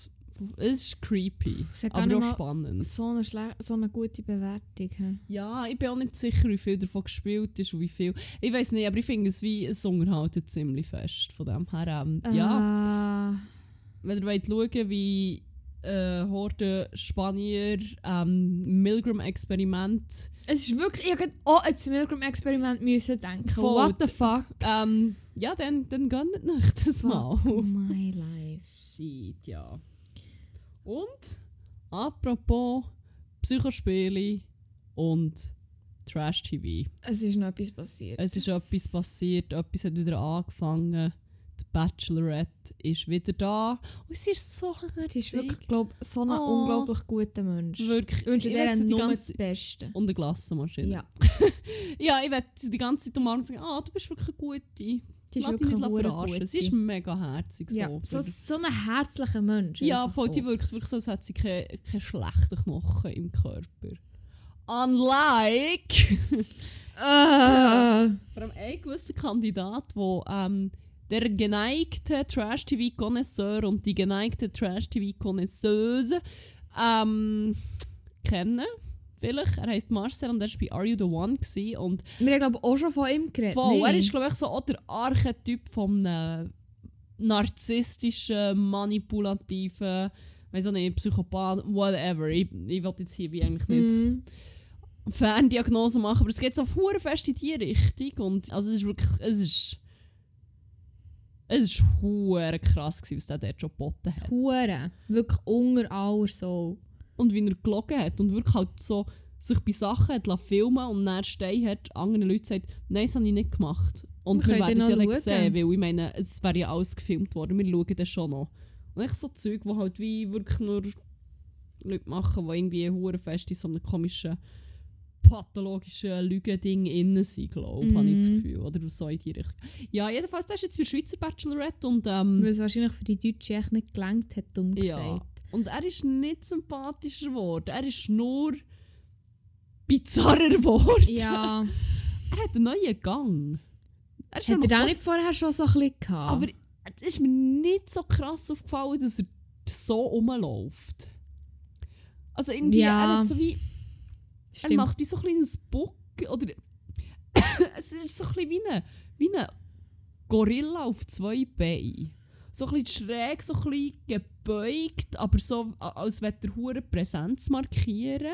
es ist creepy. Es Aber auch mal spannend. so eine, schle- so eine gute Bewertung. hä? Ja, ich bin auch nicht sicher, wie viel davon gespielt ist und wie viel. Ich weiß nicht, aber ich finde es wie es unterhalten ziemlich fest. Von dem her, ähm, ja, Ah, wenn ihr wollt schauen, wie äh, Horde Spanier ähm, Milgram-Experiment es ist wirklich, ich auch an das Milgram-Experiment müssen denken. Voll. What the fuck? ähm, ja, dann, dann gönnt nicht das mal. Fuck my life. Shit, ja. Und, apropos Psychospiele und Trash-TV. Es ist noch etwas passiert. Es ist etwas passiert, etwas hat wieder angefangen. Die Bachelorette ist wieder da. Und sie ist so herzig. Sie ist wirklich, glaub, so ein Oh. unglaublich guter Mensch. Wirklich. Ich wünsche dir die nur ganze- das Beste. Und eine Glassenmaschine. Ja, Ja, ich werde die ganze Zeit umarmen und sagen, ah, du bist wirklich eine gute. sie ist Lass wirklich nicht verarschen. Sie ist mega herzig. So. ja, so, so ein herzlicher Mensch. ja, voll, die wirkt wirklich so, als hätte sie keine, keine schlechten Knochen im Körper. Unlike Äh, vor allem ein gewisser Kandidat, der ähm, der geneigte Trash-TV-Connoisseur und die geneigte Trash-TV-Connoisseuse ähm, kennen. Vielleicht. Er heißt Marcel und er war bei Are You the One. Gewesen. Und wir haben, glaube ich, auch schon von ihm geredet. voll, Nee. er ist, glaube ich, so auch der Archetyp von einem narzisstischen, manipulativen, weiß auch nicht, Psychopath, whatever. Ich, ich will jetzt hier wie eigentlich nicht. Mhm. Ferndiagnose machen, aber es geht so hure fest in die Richtung und also es ist wirklich, es ist es ist hure krass gewesen, was der dort schon geboten hat. Hure. Wirklich unter aller so. Und wie er gelogen hat und wirklich halt so sich bei Sachen hat filmen und dann stehen hat, anderen Leuten sagt, nein, das habe ich nicht gemacht. Und Wir wir, werden es ja nicht sehen, weil ich meine, es wäre ja alles gefilmt worden, wir schauen das schon noch. Und echt so Zeug, wo halt wie wirklich nur Leute machen, die irgendwie hure fest in so einem komischen pathologischen Lügending innen sind, glaube ich, habe ich das Mhm. Gefühl. Oder so in die Richtung. Ja, jedenfalls, das ist jetzt für Schweizer Bachelorette und ähm, Weil es wahrscheinlich für die Deutsche echt nicht gelangt hat, dumm ja. gesagt. Und er ist nicht sympathischer geworden. Er ist nur bizarrer geworden. Ja. Er hat einen neuen Gang. Er Hat er noch- da nicht vorher schon so ein bisschen gehabt? Aber es ist mir nicht so krass aufgefallen, dass er so rumläuft. Also irgendwie, Ja. er hat so wie... Er Stimmt. macht wie so ein kleines Bock oder... es ist so ein bisschen wie ein, wie ein Gorilla auf zwei Beinen. So ein bisschen schräg, so ein bisschen gebeugt, aber so, als würde er hure Präsenz markieren.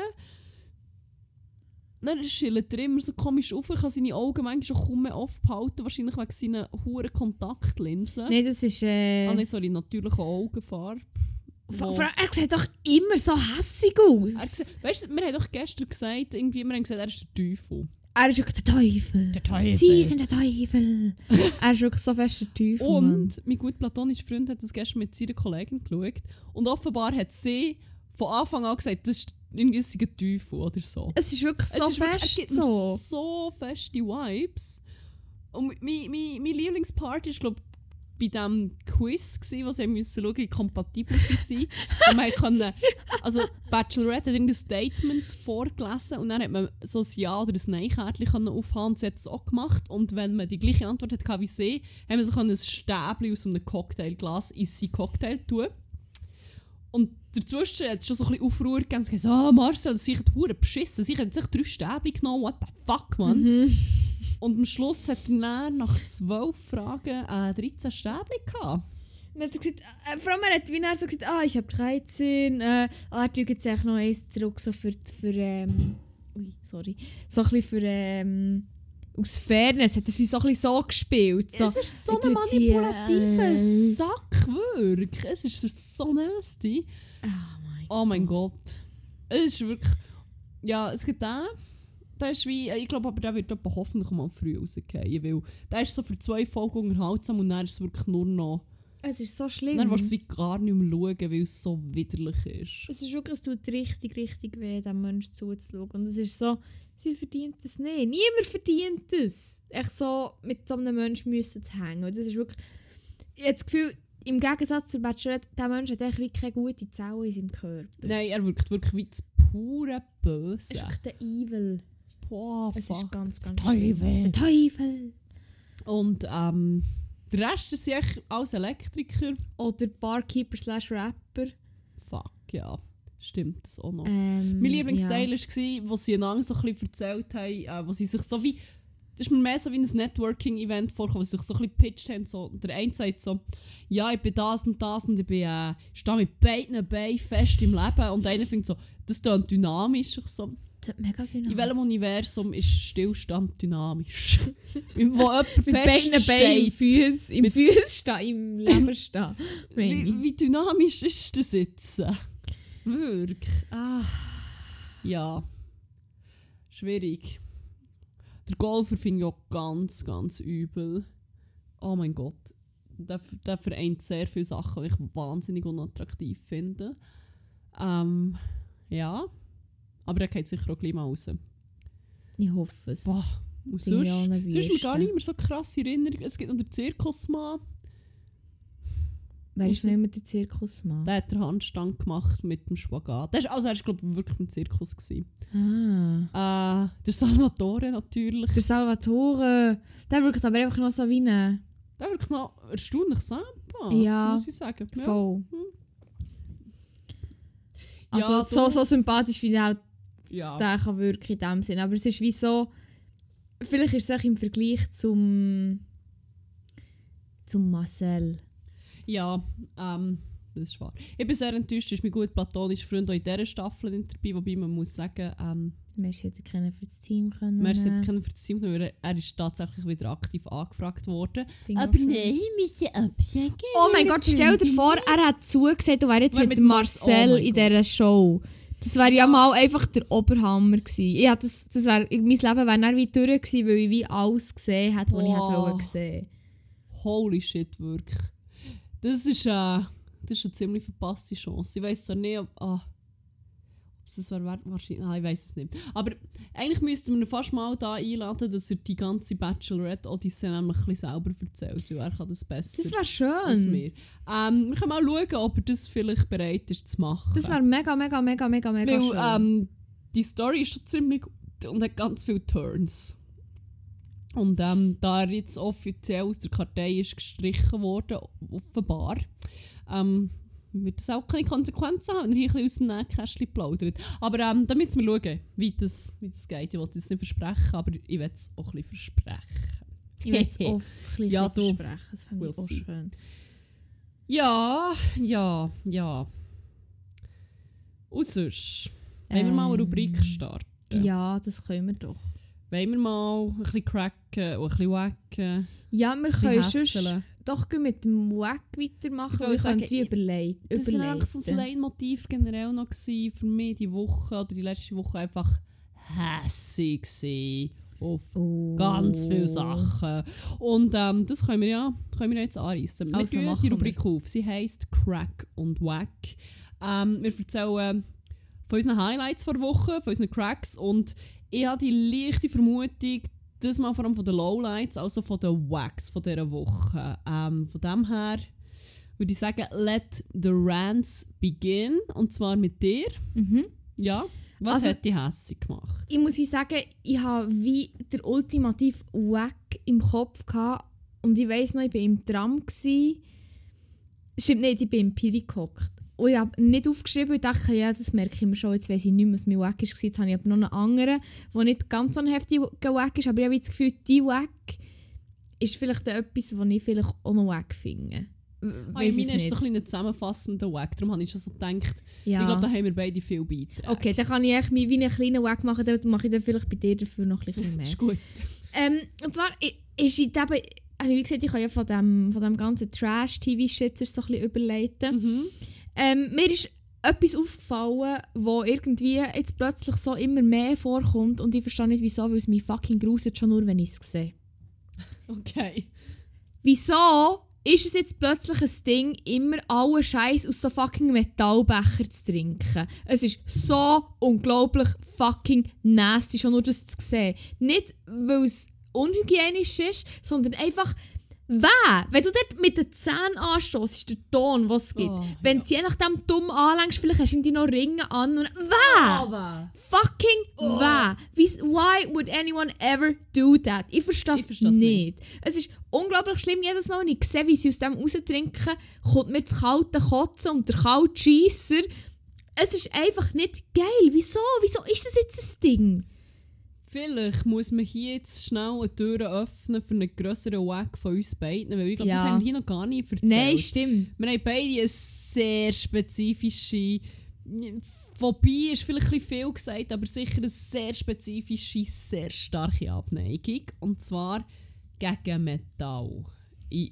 Dann schillt er immer so komisch auf, er kann seine Augen manchmal schon kaum mehr aufhalten, wahrscheinlich wegen seiner hure Kontaktlinsen. Nein, das ist. Äh, Ah, nein, sorry, natürliche Augenfarbe. Vor- allem, er sieht doch immer so hässig aus. Er Weißt du, wir haben doch gestern gesagt, irgendwie, wir haben gesagt, er ist der Teufel. Er ist wirklich der Teufel. Der Teufel. Sie sind der Teufel. er ist wirklich so fest der Teufel. Mann. Und mein gut platonischer Freund hat das gestern mit seiner Kollegin geschaut. Und offenbar hat sie von Anfang an gesagt, das ist irgendwie ein Teufel oder so. Es ist wirklich so es ist wirklich- fest er gibt mir so. so feste Vibes. Und mein, mein, mein Lieblingspart ist, glaube bei diesem Quiz, gewesen, wo sie müssen schauen, wie kompatibel sie sind. und man konnte, also Bachelorette hat irgendein Statement vorgelesen und dann hat man so ein Ja oder ein Nein-Kärtchen aufhaben und sie hat es auch gemacht. Und wenn man die gleiche Antwort hatte wie sie, haben wir so ein Stäbchen aus einem Cocktailglas in sein Cocktail tun. Und dazwischen hat es schon so ein bisschen Aufruhr gegeben. So, oh, Marcel, sie hat beschissen. Sie hat sich drei Stäbchen genommen. What the fuck, man? Mhm. Und am Schluss hat er nach zwölf Fragen äh, 13 Stäbchen gehabt. Und hat er gesagt, äh, vor allem er hat wie er so gesagt, ah, ich habe 13, äh, ah, jetzt echt noch eins zurück, so für, für ähm, ui, sorry, so ein bisschen für, ähm, aus Fairness hat er es wie so ein bisschen so gespielt. So, es ist so ein manipulativer äh, Sack, wirklich. Es ist so nasty. oh mein Oh mein Gott. Es ist wirklich... Ja, es gibt den. Der ist wie... Ich glaube aber, der wird hoffentlich mal früh rausgehen, weil der ist so für zwei Folgen unterhaltsam und dann ist es wirklich nur noch... Es ist so schlimm. Dann willst du es wie gar nicht mehr schauen, weil es so widerlich ist. Es ist wirklich, es tut richtig, richtig weh, diesem Menschen zuzuschauen. Und es ist so, sie verdient es nicht. Niemand verdient es. Echt so mit so einem Menschen müssen zu hängen. Und das ist wirklich, ich habe das Gefühl, im Gegensatz zur Bachelorette, dieser Mensch hat echt wirklich keine gute Zelle in seinem Körper. Nein, er wirkt wirklich wie das pure Es Böse. ist wirklich der Evil. Boah, Es fuck. ist ganz, ganz Teufel. schlimm. Der Teufel. Und ähm, der Rest ist echt als Elektriker. Oder Barkeeper slash Rapper. Fuck, ja. Stimmt das auch noch. Ähm, mein Lieblingsteil ja. war, wo sie einander so ein bisschen erzählt haben, äh, wo sie sich so wie. Das ist mir mehr so wie ein Networking-Event vorgekommen, wo sie sich so ein bisschen gepitcht haben. So, der eine sagt so: Ja, ich bin das und das und ich bin, äh, stehe mit beiden Beinen fest im Leben. Und einer findet so: Das klingt dynamisch. Ich so, Das hat mega viel in welchem Universum ist Stillstand dynamisch? Wo jemand Mit beiden Beinen im. Fuß, im Fuß stehen, im Leben stehen. Wie, wie dynamisch ist das jetzt? Wirklich. Ah. Ja. Schwierig. Der Golfer finde ich auch ganz, ganz übel. Oh mein Gott. Der, der vereint sehr viele Sachen, die ich wahnsinnig unattraktiv finde. Ähm, ja. Aber er geht sicher auch gleich mal raus. Ich hoffe es. Boah. Und sonst, eine sonst ist mir gar nicht mehr so krasse Erinnerungen. Es gibt noch den Zirkusmann. Wer ist nicht mit der Zirkusmann? Der hat den Handstand gemacht mit dem Spagat. Der ist, also er war glaube ich wirklich im Zirkus. Gewesen. Ah. Äh, der Salvatore natürlich. Der Salvatore, der wirkt aber einfach noch so wie ein Der wirkt noch erstaunlich sampa, Ja. muss ich sagen. Ja. Voll. Hm. Also Ja, so, so sympathisch wie auch Ja. der kann wirken in dem Sinn. Aber es ist wie so, vielleicht ist es auch im Vergleich zum zum Marcel. ja, ähm, das ist wahr. Ich bin sehr enttäuscht, ist mein gut platonischer Freund auch in dieser Staffel nicht dabei, wobei man muss sagen, ähm, Merci, hätte können für das Team können. Merci hat können für das Team weil er ist tatsächlich wieder aktiv angefragt worden. Aber nein, müssen absagen. Oh mein Gott, stell dir vor, er hat zugesagt und wäre jetzt mit, mit Marcel oh in dieser Show. Das wäre ja mal einfach der Oberhammer gewesen. Ja, das, das wär, mein Leben wäre dann wie durch gewesen, weil ich wie alles gesehen hätte, was ich hätte Boah. wollen sehen. Holy shit, wirklich. Das ist, äh, das ist eine ziemlich verpasste Chance. Ich weiß zwar nicht, ob. Ah, das wert wahrscheinlich. Ah, ich weiß es nicht. Aber eigentlich müssten wir ihn fast mal da einladen, dass er die ganze Bachelorette Odyssey nämlich ein bisschen selber erzählt. Weil er kann das besser Das wäre schön. wir. Ähm, wir können mal schauen, ob er das vielleicht bereit ist zu machen. Das wäre mega, mega, mega, mega, mega Weil schön. ähm, die Story ist schon ziemlich gut und hat ganz viele Turns. Und ähm, da er jetzt offiziell aus der Kartei ist gestrichen worden, offenbar, ähm, wird das auch keine Konsequenzen haben, wenn er hier ein bisschen aus dem Nähkästchen plaudert. Aber ähm, da müssen wir schauen, wie das, wie das geht. Ich will das nicht versprechen, aber ich will es auch ein bisschen versprechen. ich will es auch ein bisschen Ja, versprechen. Das fände ich auch see. schön. Ja, ja, ja. Und sonst, wollen wir mal eine Ähm, Rubrik starten? Ja, das können wir doch. Wollen wir mal ein bisschen cracken und ein bisschen wacken? Ja, wir können hässeln? Doch mit dem Wack weitermachen, weil ich könnte wie überlegt, Das war eigentlich so ein Leitmotiv generell noch gewesen für mich die Woche oder die letzte Woche einfach hässig gewesen auf Oh. ganz viele Sachen. Und ähm, das können wir ja können wir jetzt anreißen. Wir Also machen die wir. Rubrik auf. Sie heisst Crack und Wack. Ähm, wir erzählen von unseren Highlights vor Woche, von unseren Cracks und ich habe die leichte Vermutung, das mal vor allem von den Lowlights, also von den Wax von dieser Woche. Ähm, von dem her würde ich sagen, let the rants begin. Und zwar mit dir. Mhm. Ja. Was Also- hat dich hässlich gemacht? Ich muss sagen, ich habe wie der ultimativ Wack im Kopf gehabt. Und ich weiss noch, ich war im Tram. Gewesen. Stimmt nicht, ich bin im Piri gehockt. Und ich habe nicht aufgeschrieben und dachte, ja, das merke ich mir schon, jetzt weiss ich nicht mehr, was mein Wack war. Jetzt habe ich aber noch einen anderen, der nicht ganz so ein heftiger Wack ist, aber ich habe das Gefühl, die Wack ist vielleicht etwas, was ich vielleicht auch noch Wack finde. Ah, Weiss meine es ist so ein bisschen zusammenfassender Wack. Darum habe ich schon so gedacht, ja. ich glaube, da haben wir beide viel beitragen. Okay, dann kann ich echt wie einen kleinen Wack machen, dann mache ich dann vielleicht bei dir dafür noch ein bisschen Das mehr. ist gut. Ähm, und zwar ist in dem, ich wie gesagt, ich kann ja von dem, von dem ganzen Trash-TV-Shit so ein bisschen überleiten. Mhm. Ähm, mir ist etwas aufgefallen, wo irgendwie jetzt plötzlich so immer mehr vorkommt und ich verstehe nicht wieso, weil es mich fucking gruselt schon nur, wenn ich es sehe. Okay. Wieso ist es jetzt plötzlich ein Ding, immer allen Scheiß aus so fucking Metallbecher zu trinken? Es ist so unglaublich fucking nasty, schon nur das zu sehen. Nicht, weil es unhygienisch ist, sondern einfach, weh, wenn du dort mit den Zähnen anstößt, ist der Ton, was es gibt. Oh, wenn ja. du sie je nachdem dumm anlängst, vielleicht hast du irgendwie noch Ringe an und weh! Aber. fucking Oh. Wie- Why would anyone ever do that? Ich verstehe es versteh's nicht. Es ist unglaublich schlimm. Jedes Mal, wenn ich sehe, wie sie aus dem raustrinken, kommt mir das kalte Kotzen und der kalte Scheisser. Es ist einfach nicht geil. Wieso? Wieso ist das jetzt ein Ding? Vielleicht muss man hier jetzt schnell eine Tür öffnen für einen grösseren Wack von uns beiden. Weil ich glaube, das Ja. haben wir hier noch gar nicht erzählt. Nein, stimmt. Wir haben beide eine sehr spezifische. Phobie ist vielleicht ein bisschen viel gesagt, aber sicher eine sehr spezifische, sehr starke Abneigung. Und zwar gegen Metall. In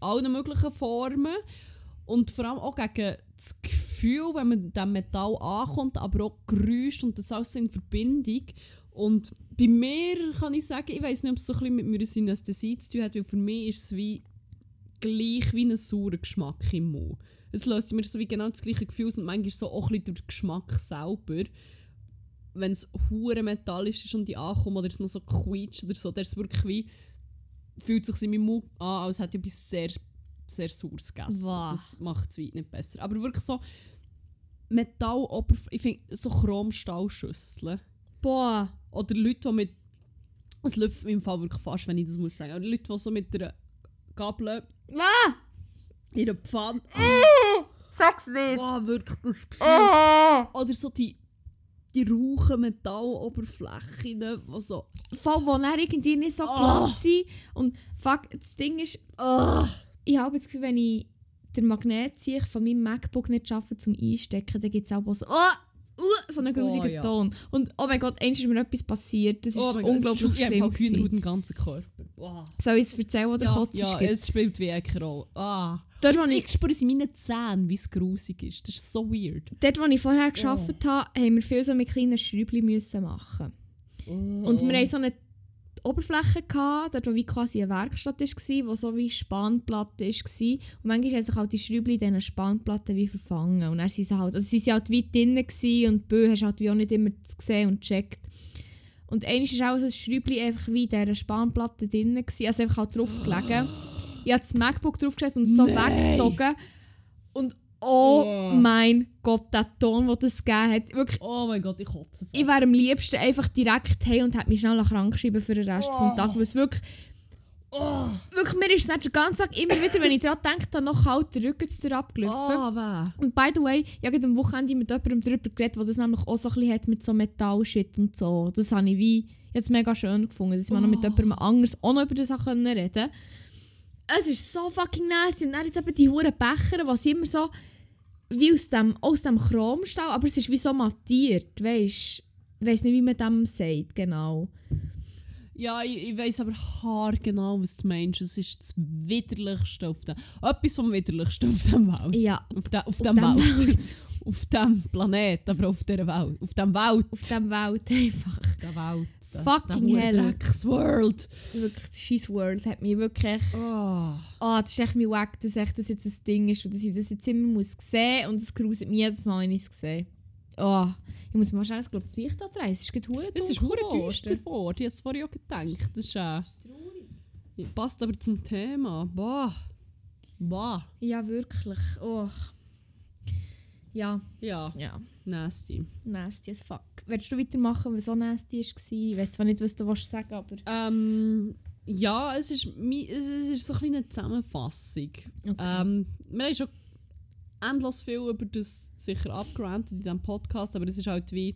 allen möglichen Formen. Und vor allem auch gegen das Gefühl, wenn man dem Metall ankommt, aber auch Geräusche und das alles in Verbindung. Und bei mir kann ich sagen, ich weiß nicht, ob es so ein bisschen mit meiner Synästhesie zu tun hat, weil für mich ist es wie gleich wie ein saurer Geschmack im Mund. Es löst mir so wie genau das gleiche Gefühl und manchmal so auch ein bisschen der Geschmack selber. Wenn es hure metallisch ist und ich ankomme oder es noch so quietscht oder so, der ist wirklich wie fühlt sich in meinem Mund an, als hätte ich etwas sehr, sehr Saures gegessen. Wow. Das macht es weit nicht besser. Aber wirklich so Metalloberfläche, ich finde so Chromstahlschüsseln. Boah. Oder Leute, die mit. Es läuft im Fall wirklich fast, wenn ich das muss sagen. Oder Leute, die so mit einer Gabel Ah! in einer Pfanne. Sag's nicht. Boah, wirklich das Gefühl. Ah! Oder so die, die rauchen Metalloberflächen, die so. Voll, die dann irgendwie nicht so Ah. glatt sind. Und fuck, das Ding ist, ich habe das Gefühl, wenn ich den Magnet ziehe von meinem MacBook nicht schaffe zum Einstecken, dann gibt es auch so, oh, so einen grusigen Oh, ja. Ton. Und oh mein Gott, eins ist mir etwas passiert. Das ist Oh mein Gott, unglaublich ist- ich habe schlimm. Hühnerhaut im ganzen Körper. Wow. Soll ich es erzählen, wo der Ja, Kotz ja ist? es spielt wie eine Rolle. Ah. Dort, Das wo ich ich, spüre es in meinen Zähnen, wie es grusig ist. Das ist so weird. dort, wo ich vorher Oh. gearbeitet habe, haben wir viel so mit kleinen Schräubchen müssen machen. Und wir haben so eine Oberfläche gehabt, dort wo wie quasi eine Werkstatt war, wo so wie Spannplatte war. Und manchmal haben sich halt die Schräubchen in diesen Spannplatten wie verfangen. Und dann sind sie halt, also sie sind halt wie drinnen gewesen und die Böe hast halt wie auch nicht immer gesehen und gecheckt. Und einmal war auch so ein Schräubchen einfach wie in dieser Spannplatte drinnen gewesen, also einfach halt drauf gelegen. Ich habe das MacBook draufgestellt und so Nein. weggezogen. Und oh Oh. mein Gott, der Ton, den das gegeben hat, wirklich Oh mein Gott, ich kotze. ich wäre am liebsten einfach direkt hey und hätte mich schnell krank geschrieben für den Rest Oh. des Tages. Weil es wirklich, Oh, wirklich, mir ist es nicht den ganzen Tag immer wieder, wenn ich daran denke, dann noch kalt der Rücken zu abgelaufen. oh weh. Und by the way, ich habe am Wochenende mit jemandem darüber geredet, der das nämlich auch so ein bisschen hat mit so Metallshit und so. Das habe ich wie jetzt mega schön gefunden, dass ich mal noch mit Oh. jemandem anderes auch noch über das reden Es ist so fucking nasty. Und dann jetzt eben die huren Becher, was immer so wie aus dem, aus dem Chromstahl, aber es ist wie so mattiert, weißt Ich weiß nicht, wie man dem sagt, genau. Ja, ich, ich weiss aber haargenau, was du meinst. Es ist das Widerlichste auf dem... Etwas vom Widerlichsten auf dem Welt. Ja, Auf, de, auf, auf dem dem Welt. Welt. auf dem Planet, aber auf dieser Welt. Auf dem Welt. auf dem Welt einfach. der Welt. Fucking hell. World. Wirklich, Scheiß World hat mich wirklich... Oh. Ah, das ist echt mein Wack, dass echt das jetzt ein Ding ist und dass ich das jetzt immer muss sehen und es gruselt mich jedes Mal, wenn ich es sehe. Oh, ich muss mir wahrscheinlich glaub, das Licht andrehen. Es ist gerade hure Es ist hure düster vor. Ich habe es vorhin auch gedacht. Das ist, äh, passt aber zum Thema. Boah. Boah. Ja, wirklich. Oh. Ja, Ja, ja. nasty. Nasty as fuck. Willst du weitermachen, was so nasty war? Ich weiß zwar nicht, was du willst sagen aber... Ähm, ja, es ist, mi- es es ist so ein bisschen eine Zusammenfassung. Okay. Ähm, wir haben schon endlos viel über das sicher abgerantet in diesem Podcast, aber es ist halt wie.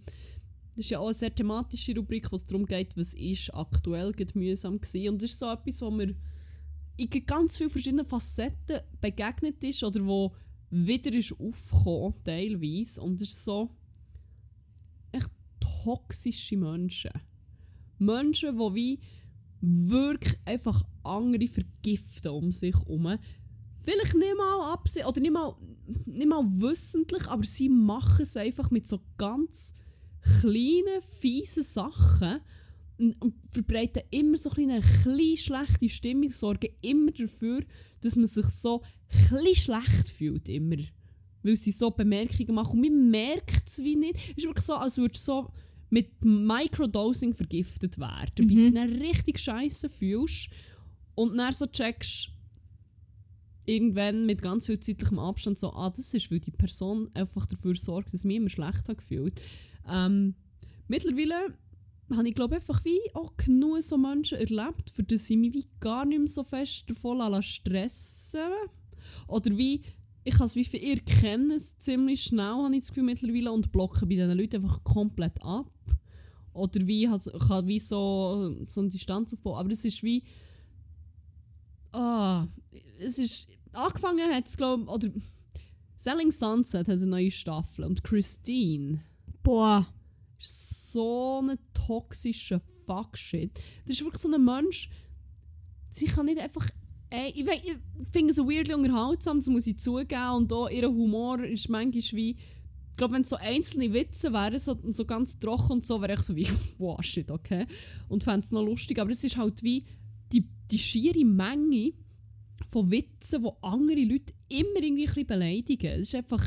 Das ist ja auch eine sehr thematische Rubrik, wo es darum geht, was ist aktuell mühsam gewesen. Und das ist so etwas, wo mir in ganz vielen verschiedenen Facetten begegnet ist oder wo wieder ist aufgekommen, teilweise. Und es ist so echt toxische Menschen. Menschen, die wie wirklich einfach andere vergiften um sich herum. Vielleicht nicht mal absehen oder nicht mal, nicht mal wissentlich, aber sie machen es einfach mit so ganz kleinen, fiesen Sachen und, und verbreiten immer so ein eine kleine schlechte Stimmung, sorgen immer dafür, dass man sich so ein schlecht fühlt. Immer. Weil sie so Bemerkungen machen. Und man merkt es wie nicht. Es ist wirklich so, als würdest du so mit Microdosing vergiftet werden. Bis Mhm. du dann richtig scheiße fühlst und dann so checkst, irgendwann mit ganz viel zeitlichem Abstand so, ah, das ist, weil die Person einfach dafür sorgt, dass mich immer schlecht habe gefühlt. Ähm, mittlerweile habe ich glaube einfach wie auch genug so Menschen erlebt, für das ich mich wie gar nicht mehr so fest davon stressen Oder wie, ich kann es wie für ihr kennen, es ziemlich schnell, habe ich das Gefühl mittlerweile, und blocke bei diesen Leuten einfach komplett ab. Oder wie, halt, kann wie so, so eine Distanz aufbauen. Aber es ist wie, ah, es ist, angefangen hat es glaube oder Selling Sunset hat eine neue Staffel und Christine Boah. Ist so ein toxischer Fuckshit. Das ist wirklich so ein Mensch, sie kann nicht einfach. Ey, ich, ich finde es so weirdly unterhaltsam, das muss ich zugeben. Und auch ihr Humor ist manchmal wie. Ich glaube, wenn es so einzelne Witze wären, so, so ganz trocken und so, wäre ich so wie, wow, shit, okay. Und fände es noch lustig. Aber es ist halt wie die, die schiere Menge von Witzen, die andere Leute immer irgendwie ein bisschen beleidigen. Es ist einfach.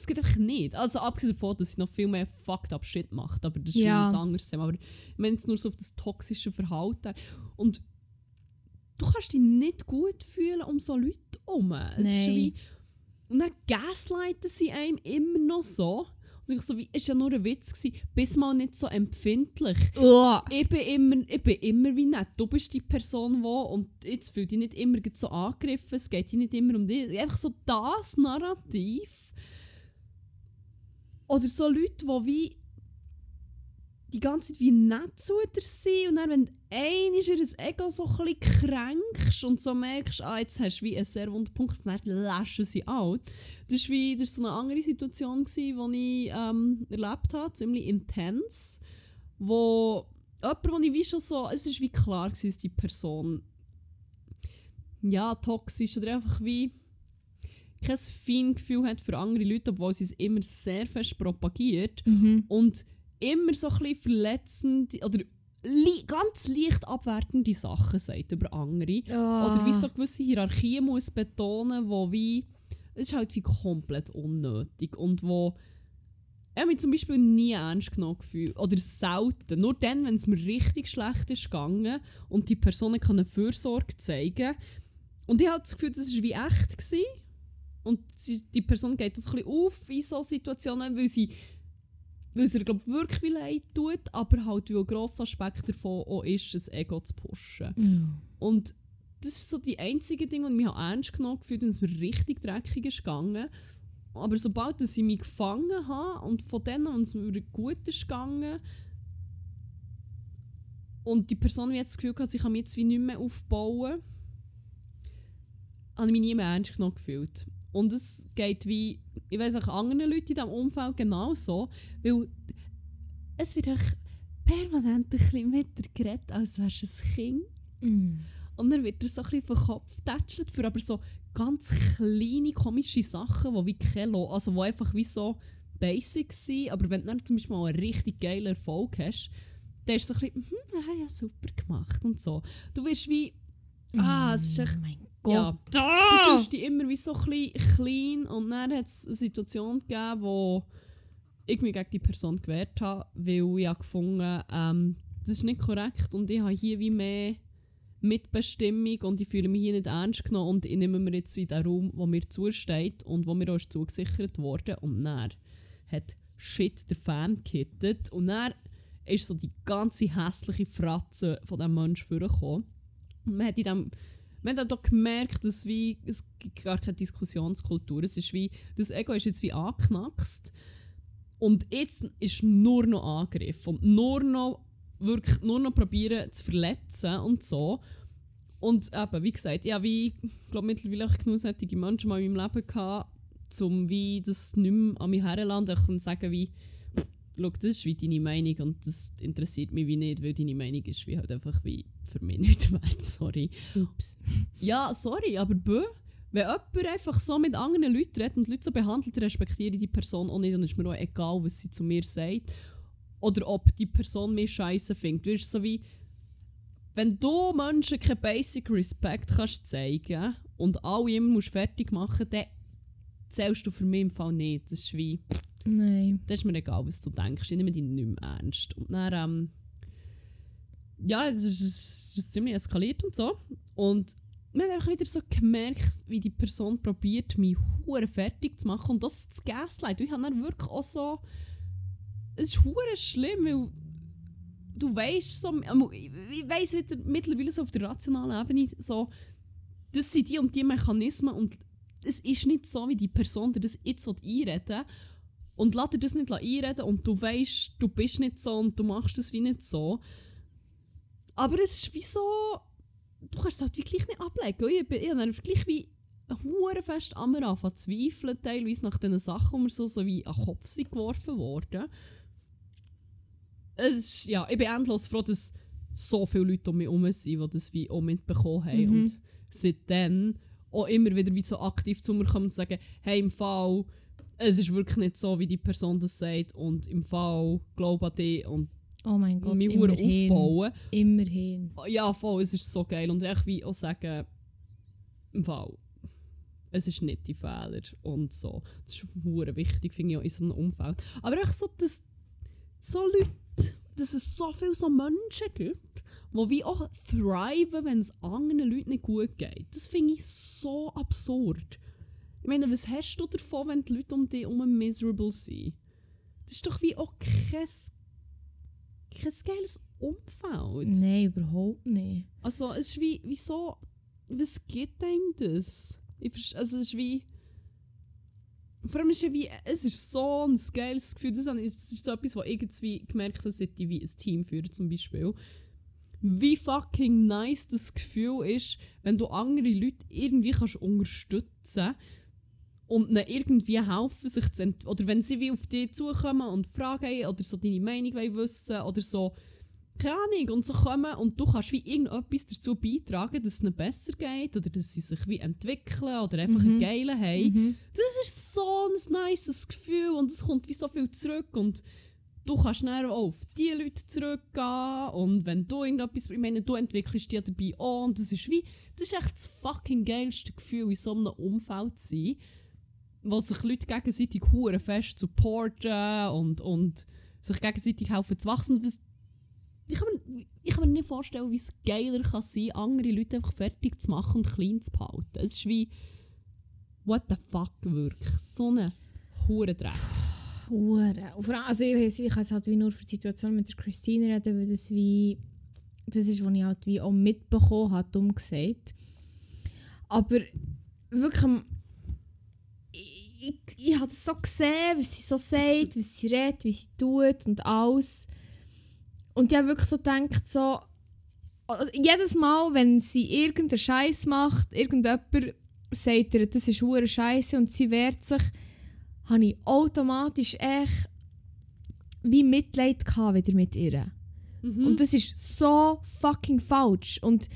Es geht einfach nicht. Also abgesehen davon, dass sie noch viel mehr fucked up Shit macht, aber das ist Ja. ein anderes Thema. Aber ich meine jetzt nur so auf das toxische Verhalten. Und du kannst dich nicht gut fühlen um so Leute herum. Es ist Nein. wie, und dann gaslighten sie einem immer noch so. Und ich so wie, war ja nur ein Witz, gewesen, bist mal nicht so empfindlich. Uah. Ich bin, immer, ich bin immer wie nett. Du bist die Person, wo und jetzt fühlt dich nicht immer so angegriffen. Es geht dir nicht immer um dich. Einfach so das Narrativ. Oder so Leute, die wie die ganze Zeit wie nett zu dir sind und dann, wenn du einmal ihr Ego so ein kränkst und so merkst, ah, jetzt hast du wie einen sehr wunden Punkt, dann läschen sie out. Das war wie, das ist so eine andere Situation, gewesen, die ich ähm, erlebt habe, ziemlich intens, wo jemand, wo ich wie schon so, es ist wie klar gewesen, dass die Person ja, toxisch oder einfach wie kein Feingefühl hat für andere Leute, obwohl sie es immer sehr fest propagiert Mhm. und immer so ein bisschen verletzende oder ganz leicht abwertende Sachen sagt über andere. Oder wie so gewisse Hierarchien muss betonen, wo wie es ist halt wie komplett unnötig und wo ich habe mich zum Beispiel nie ernst genommen gefühlt. Oder selten. Nur dann, wenn es mir richtig schlecht ist gegangen und die Person kann eine Fürsorge zeigen. Und ich hatte das Gefühl, das war wie echt. Gewesen. Und die Person geht das ein bisschen auf in solchen Situationen, weil sie weil es ihr glaub, wirklich leid tut, aber halt, weil ein grosser Aspekt davon auch ist, das Ego zu pushen. Mhm. Und das ist so die einzige Ding, die mich auch ernst genommen gefühlt und es mir richtig dreckig ist gegangen. Aber sobald dass ich mich gefangen habe und von denen und es mir gut ist gegangen und die Person wie jetzt das Gefühl hatte, sie kann mich jetzt wie nicht mehr aufbauen, habe ich mich nie mehr ernst genommen gefühlt. Und es geht wie, ich weiß auch anderen Leuten in diesem Umfeld genauso, weil es wird echt permanent ein bisschen mit dir geredet, als wärst du ein Kind. Mhm. Und dann wird er so ein bisschen den Kopf getätschelt für aber so ganz kleine komische Sachen, die wie kein Lo- also die einfach wie so basic sind. Aber wenn du dann zum Beispiel mal einen richtig geilen Erfolg hast, dann ist es so ein bisschen, ah, ja, super gemacht und so. Du wirst wie, ah, es ist echt, Oh mein ja, Gott. du Ah! fühlst dich immer wie so klein und dann hat es eine Situation gegeben, wo ich mich gegen die Person gewehrt habe, weil ich habe gefunden ähm, das ist nicht korrekt und ich habe hier wie mehr Mitbestimmung und ich fühle mich hier nicht ernst genommen und ich nehme mir jetzt wie den Raum, der mir zusteht und wo mir auch ist zugesichert wurde und dann hat Shit der Fan gehittet und dann ist so die ganze hässliche Fratze von diesem Menschen vorgekommen. Und man hat in dem man hat auch gemerkt, dass wie, es gibt gar keine Diskussionskultur. Es ist wie, das Ego ist jetzt wie angeknackst. Und jetzt ist nur noch Angriff. Und nur noch, wirklich nur noch probieren zu verletzen und so. Und eben, wie gesagt, ja, wie, glaube mittlerweile auch genug Menschen mal in meinem Leben gehabt, um wie das nicht mehr an mich heranlanden und sagen wie, schau, das ist wie deine Meinung und das interessiert mich wie nicht, weil deine Meinung ist wie halt einfach wie für mich nicht wert, sorry. Ups. Ja, sorry, aber bö, wenn jemand einfach so mit anderen Leuten redet und die Leute so behandelt, respektiere ich die Person auch nicht und ist mir auch egal, was sie zu mir sagt. Oder ob die Person mich scheiße findet. Du so wie, wenn du Menschen keinen Basic Respect kannst zeigen und alle immer musst fertig machen, dann zählst du für mich im Fall nicht. Das ist wie, Nein. das ist mir egal, was du denkst. Ich nehme dich nicht mehr ernst. Und dann, ähm, ja, das ist, ist ziemlich eskaliert und so. Und man hat einfach wieder so gemerkt, wie die Person probiert, mich hure fertig zu machen und das zu gaslight. Ich habe dann wirklich auch so, es ist hure schlimm, weil du weißt so, ich weiß wieder mittlerweile so auf der rationalen Ebene so, das sind die und die Mechanismen und es ist nicht so, wie die Person dir das jetzt einreden will. Und lass dir das nicht einreden und du weißt, du bist nicht so und du machst das wie nicht so. Aber es ist wie so, du kannst es halt wirklich nicht ablegen. Ich, bin, ich habe dann wirklich wie hure fest an mir anfangen zu zweifeln, teilweise nach diesen Sachen, die mir so, so wie an den Kopf sind geworfen worden. Es ist, ja, ich bin endlos froh, dass so viele Leute um mich herum sind, die das wie auch mitbekommen haben. Mhm. Und seitdem auch immer wieder wie so aktiv zu mir kommen und sagen, hey, im Fall, es ist wirklich nicht so, wie die Person das sagt und im Fall, glaube an dich und Oh mein Gott, mich immerhin. aufbauen. Immerhin. Ja, voll, es ist so geil. Und echt wie auch sagen, Fall, es ist nicht die Fehler und so. Das ist hure wichtig, finde ich auch in so einem Umfeld. Aber echt so, dass so Leute, dass es so viele so Menschen gibt, die wie auch thriven, wenn es anderen Leuten nicht gut geht. Das finde ich so absurd. Ich meine, was hast du davon, wenn die Leute um dich herum miserable sind? Das ist doch wie auch kein, kein geiles Umfeld. Nein, überhaupt nicht. Also es ist wie, wie so, was gibt einem das? Ich also es ist wie, vor allem ist ja wie, es ist so ein geiles Gefühl, das, ist so etwas, was ich irgendwie gemerkt habe, seit ich wie ein Team führe zum Beispiel. Wie fucking nice das Gefühl ist, wenn du andere Leute irgendwie kannst unterstützen und ihnen irgendwie helfen, sich zu ent oder wenn sie wie auf dich zukommen und fragen haben oder so deine Meinung wollen wissen oder so keine Ahnung, und so kommen und du kannst wie irgendetwas dazu beitragen, dass es ihnen besser geht oder dass sie sich wie entwickeln oder einfach Mhm. einen geilen haben. Mhm. Das ist so ein nices Gefühl und es kommt wie so viel zurück und du kannst dann auch auf die Leute zurückgehen und wenn du irgendetwas, ich meine, du entwickelst dich dabei auch und das ist wie, das ist echt das fucking geilste Gefühl, in so einem Umfeld zu sein, wo sich Leute gegenseitig hure fest supporten und, und sich gegenseitig helfen zu wachsen. Ich kann, mir, ich kann mir nicht vorstellen, wie es geiler kann sein andere Leute einfach fertig zu machen und klein zu behalten. Es ist wie, what the fuck, wirklich. So eine hure Dreck. Hure. Also ich, weiss, ich kann jetzt halt wie nur für die Situation mit der Christine reden, weil das wie, das ist, was ich halt wie auch mitbekommen habe, dumm gesagt. Aber wirklich, ich, ich, habe das so gesehen, was sie so sagt, was sie redet, wie sie tut und alles. Und ich habe wirklich so gedacht, so, jedes Mal, wenn sie irgendeinen Scheiß macht, irgendjemand sagt ihr, das ist hure Scheiße und sie wehrt sich, habe ich automatisch echt wie Mitleid gehabt wieder mit ihr. Mhm. Und das ist so fucking falsch. Und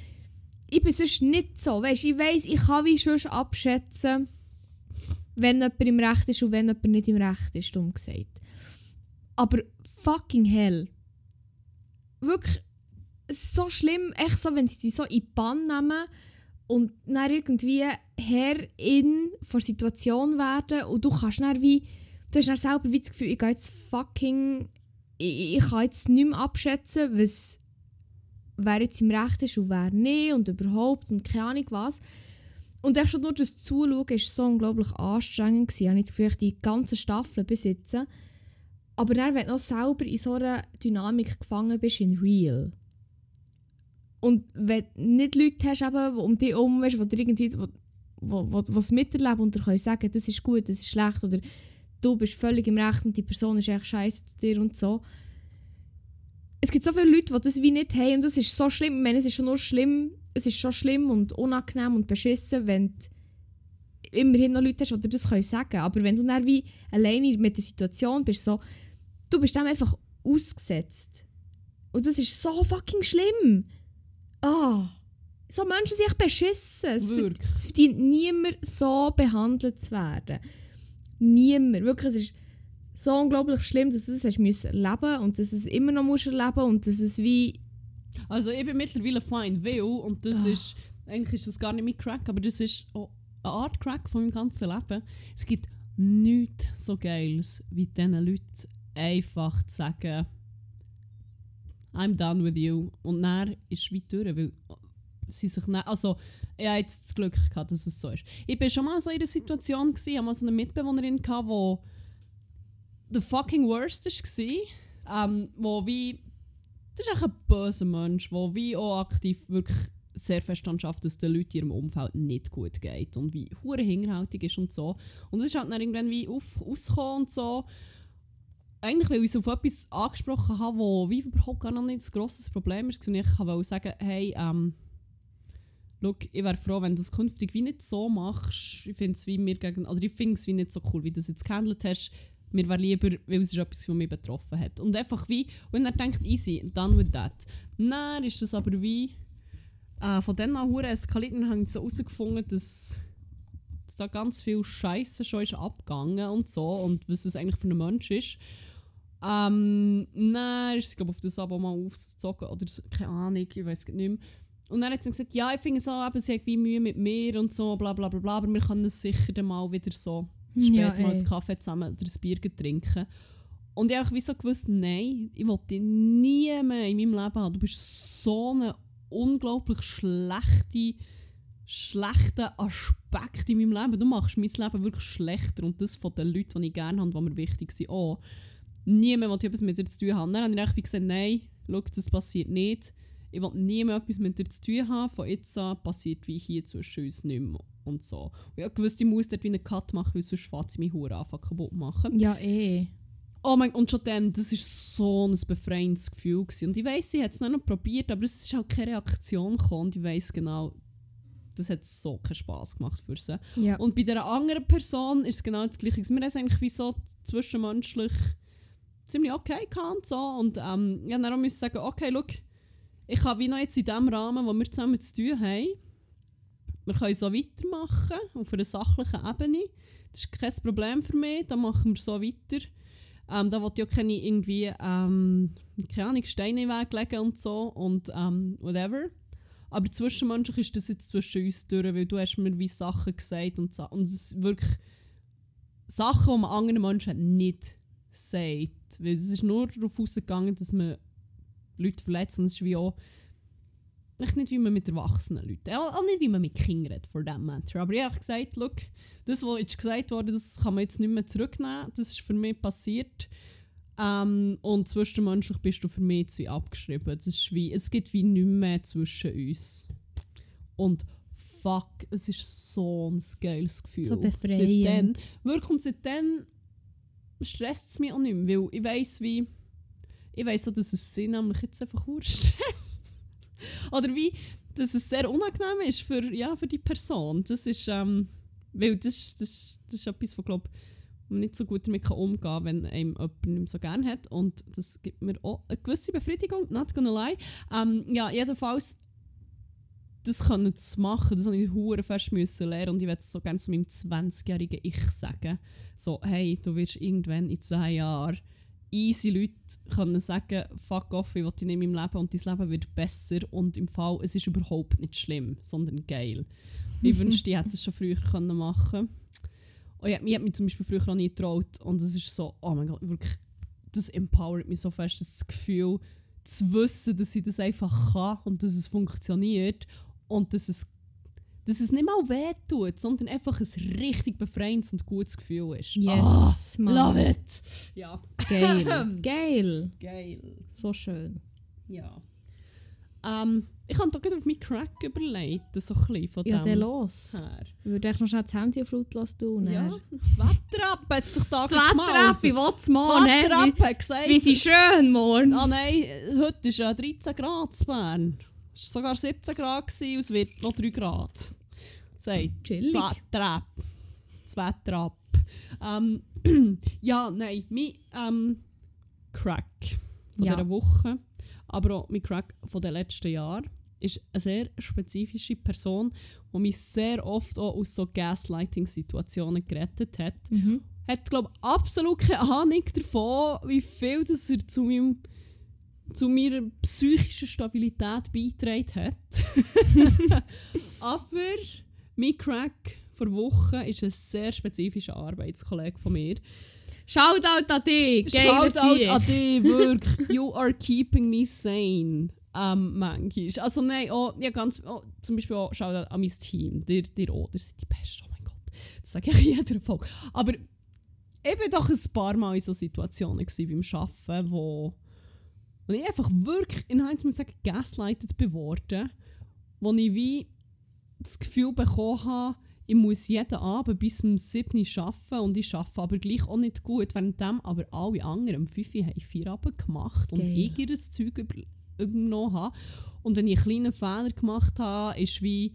ich bin sonst nicht so. Weißt, ich weiss, ich kann wie schon abschätzen, wenn jemand im Recht ist und wenn jemand nicht im Recht ist, dumm gesagt. Aber fucking hell. Wirklich, so schlimm, echt so, wenn sie dich so in die Bann nehmen und dann irgendwie Herrin von Situation werden und du kannst dann wie du hast dann selber wie das Gefühl, ich gehe jetzt fucking, ich, ich kann jetzt nicht mehr abschätzen, was, wer jetzt im Recht ist und wer nicht und überhaupt und keine Ahnung was. Und echt schon nur das Zuschauen war so unglaublich anstrengend. Gewesen. Ich habe das Gefühl, ich die ganze Staffel besitzen. Aber dann, wenn du noch selber in so einer Dynamik gefangen bist, in real. Und wenn du nicht Leute hast, eben, die um dich herum weißt, die dir irgendwie wo, was miterleben und dir können sagen, das ist gut, das ist schlecht oder du bist völlig im Recht und die Person ist echt scheiße zu dir und so. Es gibt so viele Leute, die das wie nicht haben und das ist so schlimm. Ich meine, es ist schon nur schlimm, es ist schon schlimm und unangenehm und beschissen, wenn du immerhin noch Leute hast, die dir das können sagen Aber wenn du dann wie alleine mit der Situation bist, so, du bist dem einfach ausgesetzt. Und das ist so fucking schlimm. Ah. So Menschen sind echt beschissen. Es, Wirklich. es verdient niemand so behandelt zu werden. Niemand. Wirklich, es ist so unglaublich schlimm, dass du das hast erleben und dass du es immer noch musst erleben und dass es wie... Also ich bin mittlerweile fein will und das Ah. ist, eigentlich ist das gar nicht mein Crack, aber das ist auch eine Art Crack von meinem ganzen Leben. Es gibt nichts so Geiles, wie diesen Leuten einfach zu sagen, I'm done with you. Und dann ist es weit durch, weil sie sich dann, also ich hatte jetzt das Glück gehabt, dass es so ist. Ich war schon mal so in einer Situation, gewesen, ich hatte mal so eine Mitbewohnerin, gehabt, die the fucking worst war, ähm, wo wie das ist ein böser Mensch, der wie auch aktiv wirklich sehr fest schafft, dass den Leuten in ihrem Umfeld nicht gut geht und wie hure hinterhältig ist und so. Und es ist halt dann irgendwann wie auf, ausgekommen und so. Eigentlich, weil ich so auf etwas angesprochen habe, wo wie überhaupt gar noch nicht ein grosses Problem ist. Und ich wollte sagen, hey, ähm, Look, ich wäre froh, wenn du das künftig wie nicht so machst. Ich finde es wie mir gegen, oder ich finde es wie nicht so cool, wie du das jetzt gehandelt hast. Mir wäre lieber, weil es ist etwas, was mich betroffen hat. Und einfach wie, wenn er denkt, easy, done with that. Dann ist das aber wie, äh, von dann an hure eskaliert und habe so herausgefunden, dass, dass da ganz viel Scheiße schon ist abgegangen und so und was es eigentlich für ein Mensch ist. Ähm, dann ist sie, glaube auf das Abo mal aufgezogen oder so, keine Ahnung, ich weiß nicht mehr. Und dann hat sie gesagt, ja, ich finde so, eben, sie hat wie Mühe mit mir und so, bla bla bla bla, aber wir können es sicher dann mal wieder so später Ja, mal einen Kaffee zusammen oder ein Bier trinken. Und ich habe wie so gewusst, nein, ich will dich nie mehr in meinem Leben haben. Du bist so eine unglaublich schlechte, schlechter Aspekt in meinem Leben. Du machst mein Leben wirklich schlechter und das von den Leuten, die ich gerne habe, die mir wichtig sind, auch. Niemand will etwas mit dir zu tun haben. Dann habe ich gesagt, nein, schau, das passiert nicht. Ich will nie mehr etwas mit dir zu tun haben. Von jetzt an passiert wie hier zwischen uns nicht mehr. Und so. Und ich gewusst, ich muss dort wie einen Cut machen, weil sonst fährt sie mich hure an kaputt machen. Ja, eh. Oh mein und schon dann, das ist so ein befreiendes Gefühl gewesen. Und ich weiss, sie hat es noch probiert, aber es ist halt keine Reaktion gekommen. Und ich weiss genau, das hat so keinen Spass gemacht für sie. Ja. Und bei dieser anderen Person ist es genau das Gleiche. Wir haben es eigentlich wie so zwischenmenschlich ziemlich okay gehabt und so. Und ähm, ich musste dann auch sagen, okay, look, ich kann wie noch jetzt in dem Rahmen, wo wir zusammen zu tun haben, wir können so weitermachen, auf einer sachlichen Ebene. Das ist kein Problem für mich, dann machen wir so weiter. Ähm, da wollte ich auch keine irgendwie, ähm, keine Ahnung, Steine in den Weg legen und so und ähm, whatever. Aber zwischenmenschlich ist das jetzt zwischen uns durch, weil du hast mir wie Sachen gesagt und, und es wirklich Sachen, die man anderen Menschen nicht sagt. Weil es ist nur darauf ausgegangen, dass man Leute verletzt und es ist wie auch nicht wie man mit erwachsenen Leuten, auch auch nicht wie man mit Kindern redet, for that matter. Aber ich habe gesagt, look, das, was jetzt gesagt wurde, das kann man jetzt nicht mehr zurücknehmen. Das ist für mich passiert. Ähm, und zwischenmenschlich bist du für mich wie abgeschrieben. Das ist wie, es gibt wie nichts mehr zwischen uns. Und fuck, es ist so ein geiles Gefühl. So Seitdem, befreiend. wirklich, und seitdem stresst es mich auch nicht mehr, weil ich weiss wie, ich weiss auch, dass es sie nämlich jetzt einfach stresst. Oder wie, dass es sehr unangenehm ist für, ja, für die Person. Das ist, ähm, weil das, das, das ist etwas, was, glaube man nicht so gut damit kann umgehen kann, wenn einem jemand nicht so gerne hat. Und das gibt mir auch eine gewisse Befriedigung, not gonna lie. Ähm, ja, jedenfalls, das können zu machen, das habe ich hure fest müssen lernen und ich werde es so gerne zu meinem 20-jährigen Ich sagen. So, hey, du wirst irgendwann in 10 Jahren easy Leute können sagen, fuck off, ich will dich nicht in meinem Leben und dein Leben wird besser und im Fall, es ist überhaupt nicht schlimm, sondern geil. Ich wünschte, ich hätte es schon früher können machen Oh ja, mir hat mich zum Beispiel früher auch nie getraut. Und es ist so, oh mein Gott, wirklich, das empowert mich so fest, das Gefühl zu wissen, dass ich das einfach kann und dass es funktioniert und dass es, dass es nicht mal weh tut, sondern einfach ein richtig befreiendes und gutes Gefühl ist. Yes, oh, Mann. love it! Ja, Geil. Geil. geil. So schön. Ja. Ähm, ich habe gerade auf meinen Crack überlegt, so ein bisschen von Ja, dem los. her. Ich würde echt noch schnell das Handy auf lautlos tun. Ja, das Wetter ab hat sich da Das Wetter ab, ich will es morgen. Das hä? Wetter ab Wie, hat gesagt... wie sie schön morgen. Ah nein, heute ist ja 13 Grad in Bern. Es war sogar 17 Grad gewesen, und es wird noch 3 Grad. Sagt Chillig. das Wetter ab. Das Wetter ab. Ähm, ja, nein, mein ähm, Crack von Ja. dieser Woche, aber auch mein Crack von den letzten Jahren, ist eine sehr spezifische Person, die mich sehr oft auch aus so Gaslighting-Situationen gerettet hat Mhm. hat glaube absolut keine Ahnung davon, wie viel das er zu, meinem, zu meiner psychischen Stabilität beigetragen hat. Aber mein Crack vor Wochen ist ein sehr spezifischer Arbeitskollege von mir. Shoutout an dich. Shoutout an dich, wirklich. You are keeping me sane. Ähm, manchmal. Also nein, oh, ja, ganz, oh, zum Beispiel auch Shoutout an mein Team. Dir, dir auch, ihr seid die Besten, oh mein Gott. Das sage ich in jeder Folge. Aber ich war doch ein paar Mal in so Situationen gewesen beim Arbeiten, wo, wo ich einfach wirklich, in Heinz muss ich sagen, gaslighted bin worden. Wo ich wie das Gefühl bekommen habe, ich muss jeden Abend bis um 7 Uhr arbeiten und ich arbeite aber gleich auch nicht gut, währenddem aber alle anderen um 5 Uhr haben Feierabend gemacht und Geil. ich ihr Zeug über, übernommen habe. Und wenn ich einen kleinen Fehler gemacht habe, ist wie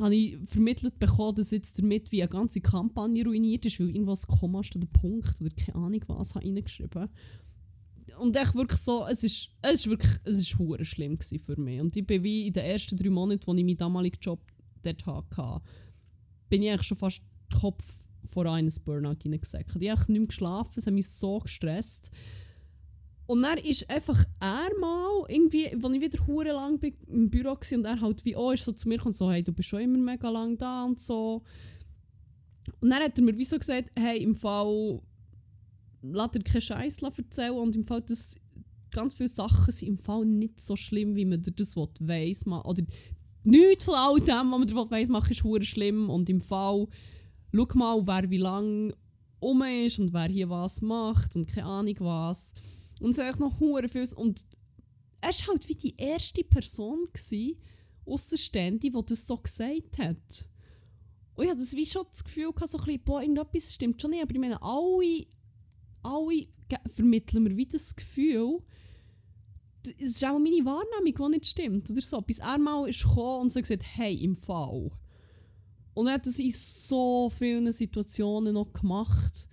habe ich vermittelt bekommen, dass jetzt damit wie eine ganze Kampagne ruiniert ist, weil irgendwas Komma statt der Punkt oder keine Ahnung was habe reingeschrieben. Und echt wirklich so, es ist, es ist wirklich, es ist hure schlimm für mich. Und ich bin wie in den ersten drei Monaten, als ich meinen damaligen Job dort hatte, bin ich eigentlich schon fast den Kopf vor eines Burnout hineingesackt. Ich habe nicht mehr geschlafen, es hat mich so gestresst. Und dann ist einfach er mal, irgendwie, als ich wieder hure lang im Büro war und er halt wie auch ist so zu mir gekommen, so, hey, du bist schon immer mega lang da und so. Und dann hat er mir wie so gesagt, hey, im Fall, lass dir keinen Scheiß erzählen und im Fall, das, ganz viele Sachen sind im Fall nicht so schlimm, wie man dir das weiss. Oder nichts von all dem, was man dir weiss machen, ist hure schlimm und im Fall, schau mal, wer wie lange um ist und wer hier was macht und keine Ahnung was. Und es ist noch hure viel. Und er war halt wie die erste Person, gsi, Aussenstehende, die das so gesagt hat. Und ich hatte das wie schon das Gefühl, so ein bisschen, boah, irgendetwas stimmt schon nicht. Aber ich meine, alle, alle vermitteln mir wie das Gefühl, es ist auch meine Wahrnehmung, die nicht stimmt. Oder so. Bis er mal ist gekommen und so gesagt hey, im Fall. Und er hat das in so vielen Situationen noch gemacht.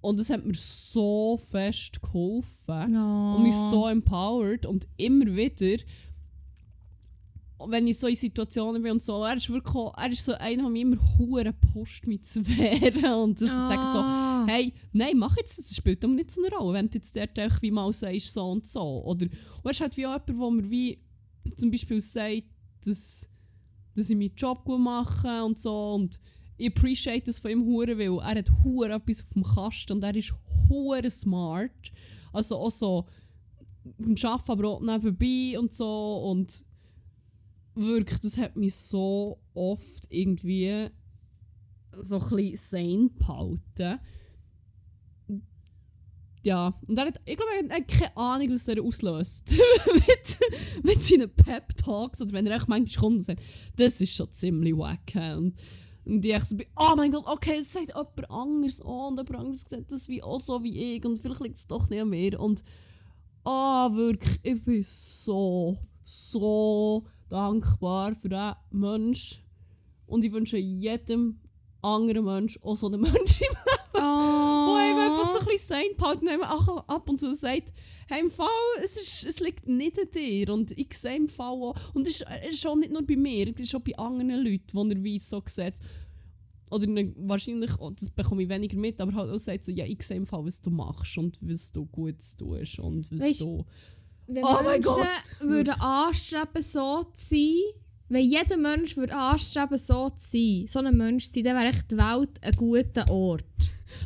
Und es hat mir so fest geholfen und mich so empowered und immer wieder wenn ich so in Situationen bin und so, er ist wirklich auch, er ist so einer, der mich immer hure pusht, mich zu wehren und das zu sagen so, Ah. hey, nein, mach jetzt, das spielt doch nicht so eine Rolle, wenn du jetzt dort einfach wie mal sagst, so und so. Oder und er ist halt wie auch jemand, wo mir wie zum Beispiel sagt, dass, dass ich meinen Job gut mache und so und ich appreciate das von ihm hure, weil er hat hure etwas auf dem Kasten und er ist hure smart. Also auch so beim Arbeiten, aber auch nebenbei und so und wirklich, das hat mich so oft irgendwie so ein bisschen sane behalten. Ja, und er hat, ich glaube, er hat keine Ahnung, was der auslöst. mit, mit seinen Pep-Talks oder wenn er echt manchmal kommt und sagt, das ist schon ziemlich wack. Und, und ich so bin, oh mein Gott, okay, es sagt jemand anderes an und jemand anderes sagt das wie auch so wie ich und vielleicht liegt es doch nicht mir. Und ah, wirklich, ich bin so, so dankbar für diesen Mensch. Und ich wünsche jedem anderen Mensch auch so einen Mensch im Oh. wo eben einfach so ein bisschen sein behalten und auch ab und zu sagt, hey, im Fall, es, ist, es liegt nicht an dir. Und ich sehe im Fall auch, und es ist, auch nicht nur bei mir, es ist auch bei anderen Leuten, die er wie so sieht. Oder ne, wahrscheinlich, oh, das bekomme ich weniger mit, aber halt auch sagt so, ja, ich sehe im Fall, was du machst und was du gut tust und was Weisst- du... Wenn Oh mein Menschen Gott. würden anstreben, so zu sein, wenn jeder Mensch würde anstreben, so zu sein, so ein Mensch zu sein, dann wäre echt die Welt ein guter Ort.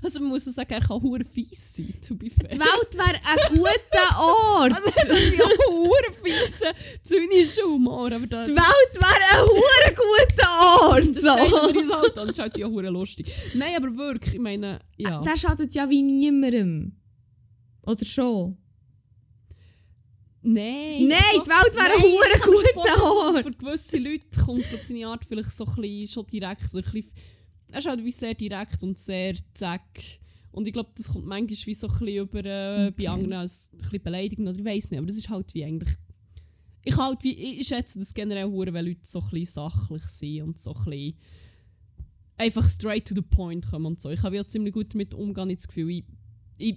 Also man muss auch sagen, er kann hure fies sein, to be fair. Die Welt wäre ein guter Ort. Also er ist ja hure fiese zynischer Humor, aber da... Die Welt wäre ein hure guter Ort. Das So. ins Alter, das ist halt ja hure lustig. Nein, aber wirklich, ich meine, ja. Der schadet ja wie niemandem. Oder schon? Nein. Nein, die Welt wäre ein hure guter Ort. Für gewisse Leute kommt glaub, seine Art vielleicht so ein bisschen schon direkt oder ein bisschen, Er ist halt wie sehr direkt und sehr zack. Und ich glaube, das kommt manchmal wie so ein bisschen über äh, Okay. bei anderen als ein bisschen beleidigend oder ich weiß nicht, aber das ist halt wie eigentlich... Ich, halt wie, ich schätze das generell hure, wenn Leute so ein bisschen sachlich sind und so ein bisschen einfach straight to the point kommen und so. Ich habe ja ziemlich gut damit umgehen, ich das Gefühl, ich, ich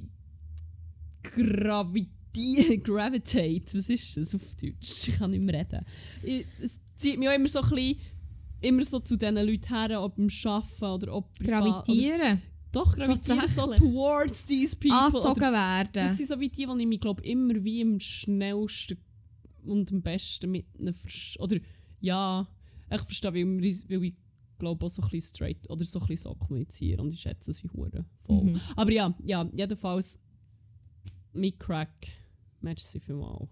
gravitiere, gravitate, was ist das auf Deutsch? Ich kann nicht mehr reden. Ich, es zieht mich auch immer so ein bisschen immer so zu diesen Leuten her, ob beim Arbeiten oder ob privat. Gravitieren. Doch, gravitieren so towards these people. Angezogen werden. das sind so wie die, die ich mich glaub, immer wie am schnellsten und am besten mit ihnen verstehe. Oder ja, ich verstehe, weil, weil ich glaube auch so ein bisschen straight oder so ein bisschen so kommunizieren und ich schätze es wie Huren voll. Mhm. Aber ja, ja, jedenfalls mit Crack. Merci vielmals.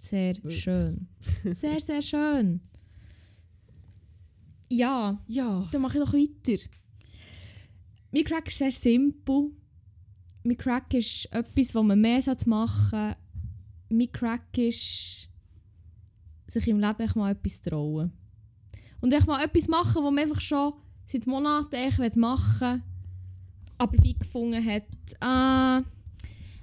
Sehr Wirklich. schön. Sehr, sehr schön. Ja, Ja. dann mache ich noch weiter. Mein Crack ist sehr simpel. Mein Crack ist etwas, was man mehr machen sollte. Mein Crack ist, sich im Leben mal etwas trauen. Und echt mal etwas machen, was man einfach schon seit Monaten machen will, aber wie gefunden hat, ah,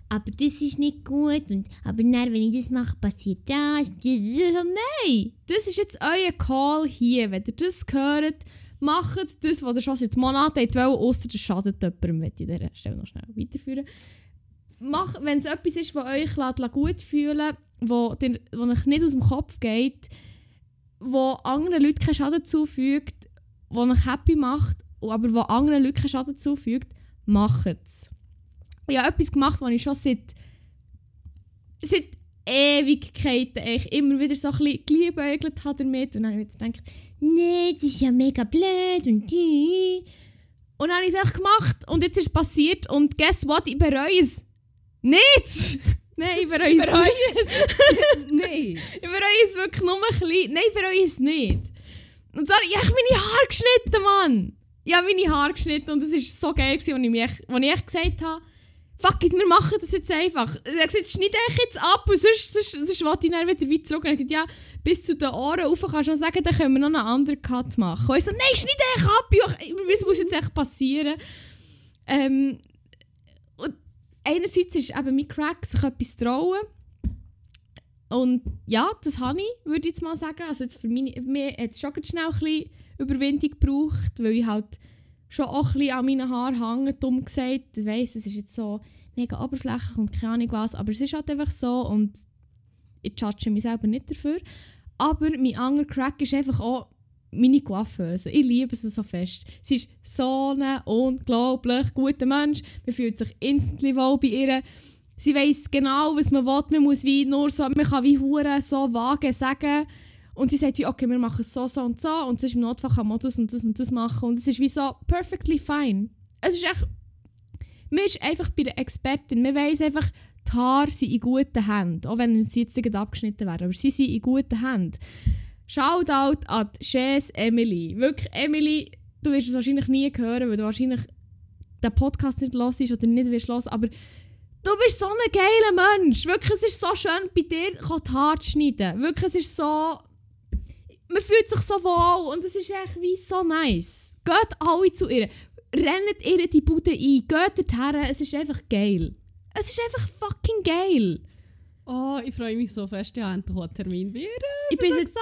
aber das ist nicht gut und aber dann, wenn ich das mache, passiert das. Nein, das ist jetzt euer Call hier. Wenn ihr das hört, macht das, was ihr schon seit Monaten wollt, außer das schadet jemandem, möchte ich an dieser Stelle noch schnell weiterführen. Mach, wenn es etwas ist, was euch lässt, gut fühlen wo, dir- euch nicht aus dem Kopf geht, wo anderen Leuten keinen Schaden zufügt, wo euch happy macht, aber wo anderen Leuten keinen Schaden zufügt, macht es. Ich habe etwas gemacht, was ich schon seit, seit Ewigkeiten eigentlich immer wieder so ein bisschen geliebäugelt habe damit. Und dann habe ich wieder gedacht, nee, das ist ja mega blöd und die. Und dann habe ich es echt gemacht und jetzt ist es passiert und guess what, ich bereue es. Nicht! Nein, ich bereue es Bereue nicht. Nein. Ich bereue es wirklich nur ein bisschen. Nein, ich bereue es nicht. Und zwar, ich habe meine Haare geschnitten, Mann. Ich habe meine Haare geschnitten und es war so geil, gewesen, als ich, mich echt, als ich echt gesagt habe, fuck it, wir machen das jetzt einfach. Er hat gesagt, schneid dich jetzt ab und sonst, sonst, sonst will ich dann wieder weit zurück. Und er gesagt, ja, bis zu den Ohren rauf kannst du noch sagen, dann können wir noch einen anderen Cut machen. Und ich so, nein, schneid dich ab, das muss jetzt echt passieren. Ähm, und einerseits ist eben mein Crack, sich etwas trauen. Und ja, das habe ich, würde ich jetzt mal sagen. Also jetzt für mich, mir hat es schon schnell ein bisschen Überwindung gebraucht, weil ich halt schon auch ein an meinen Haaren hänge, dumm gesagt. Ich weiss, es ist jetzt so mega oberflächlich und keine Ahnung was, aber es ist halt einfach so und ich judge mich selber nicht dafür. Aber mein anderer Crack ist einfach auch meine Coiffeuse. Ich liebe sie so fest. Sie ist so ein unglaublich guter Mensch. Man fühlt sich instantly wohl bei ihr. Sie weiss genau, was man will. Man muss wie nur so, man kann wie hure so vage sagen. Und sie sagt wie, okay, wir machen es so, so und so. Und sonst im Notfall kann man das und das und das machen. Und es ist wie so perfectly fine. Es ist echt, man ist einfach bei der Expertin. Man weiss einfach, die Haare sind in guten Händen. Auch wenn sie jetzt abgeschnitten werden. Aber sie sind in guten Händen. Shoutout an Chess Emily. Wirklich, Emily, du wirst es wahrscheinlich nie hören, weil du wahrscheinlich den Podcast nicht hörst oder nicht wirst hören, aber du bist so ein geiler Mensch. Wirklich, es ist so schön, bei dir die Haare zu schneiden. Wirklich, es ist so... Man fühlt sich so wohl und es ist echt wie so nice. Geht alle zu ihr. Rennt ihr die Bude ein. Geht dorthin. Es ist einfach geil. Es ist einfach fucking geil. Oh, ich freue mich so fest, ja, endlich einen Termin bei ihr. Ich bin, so jetzt,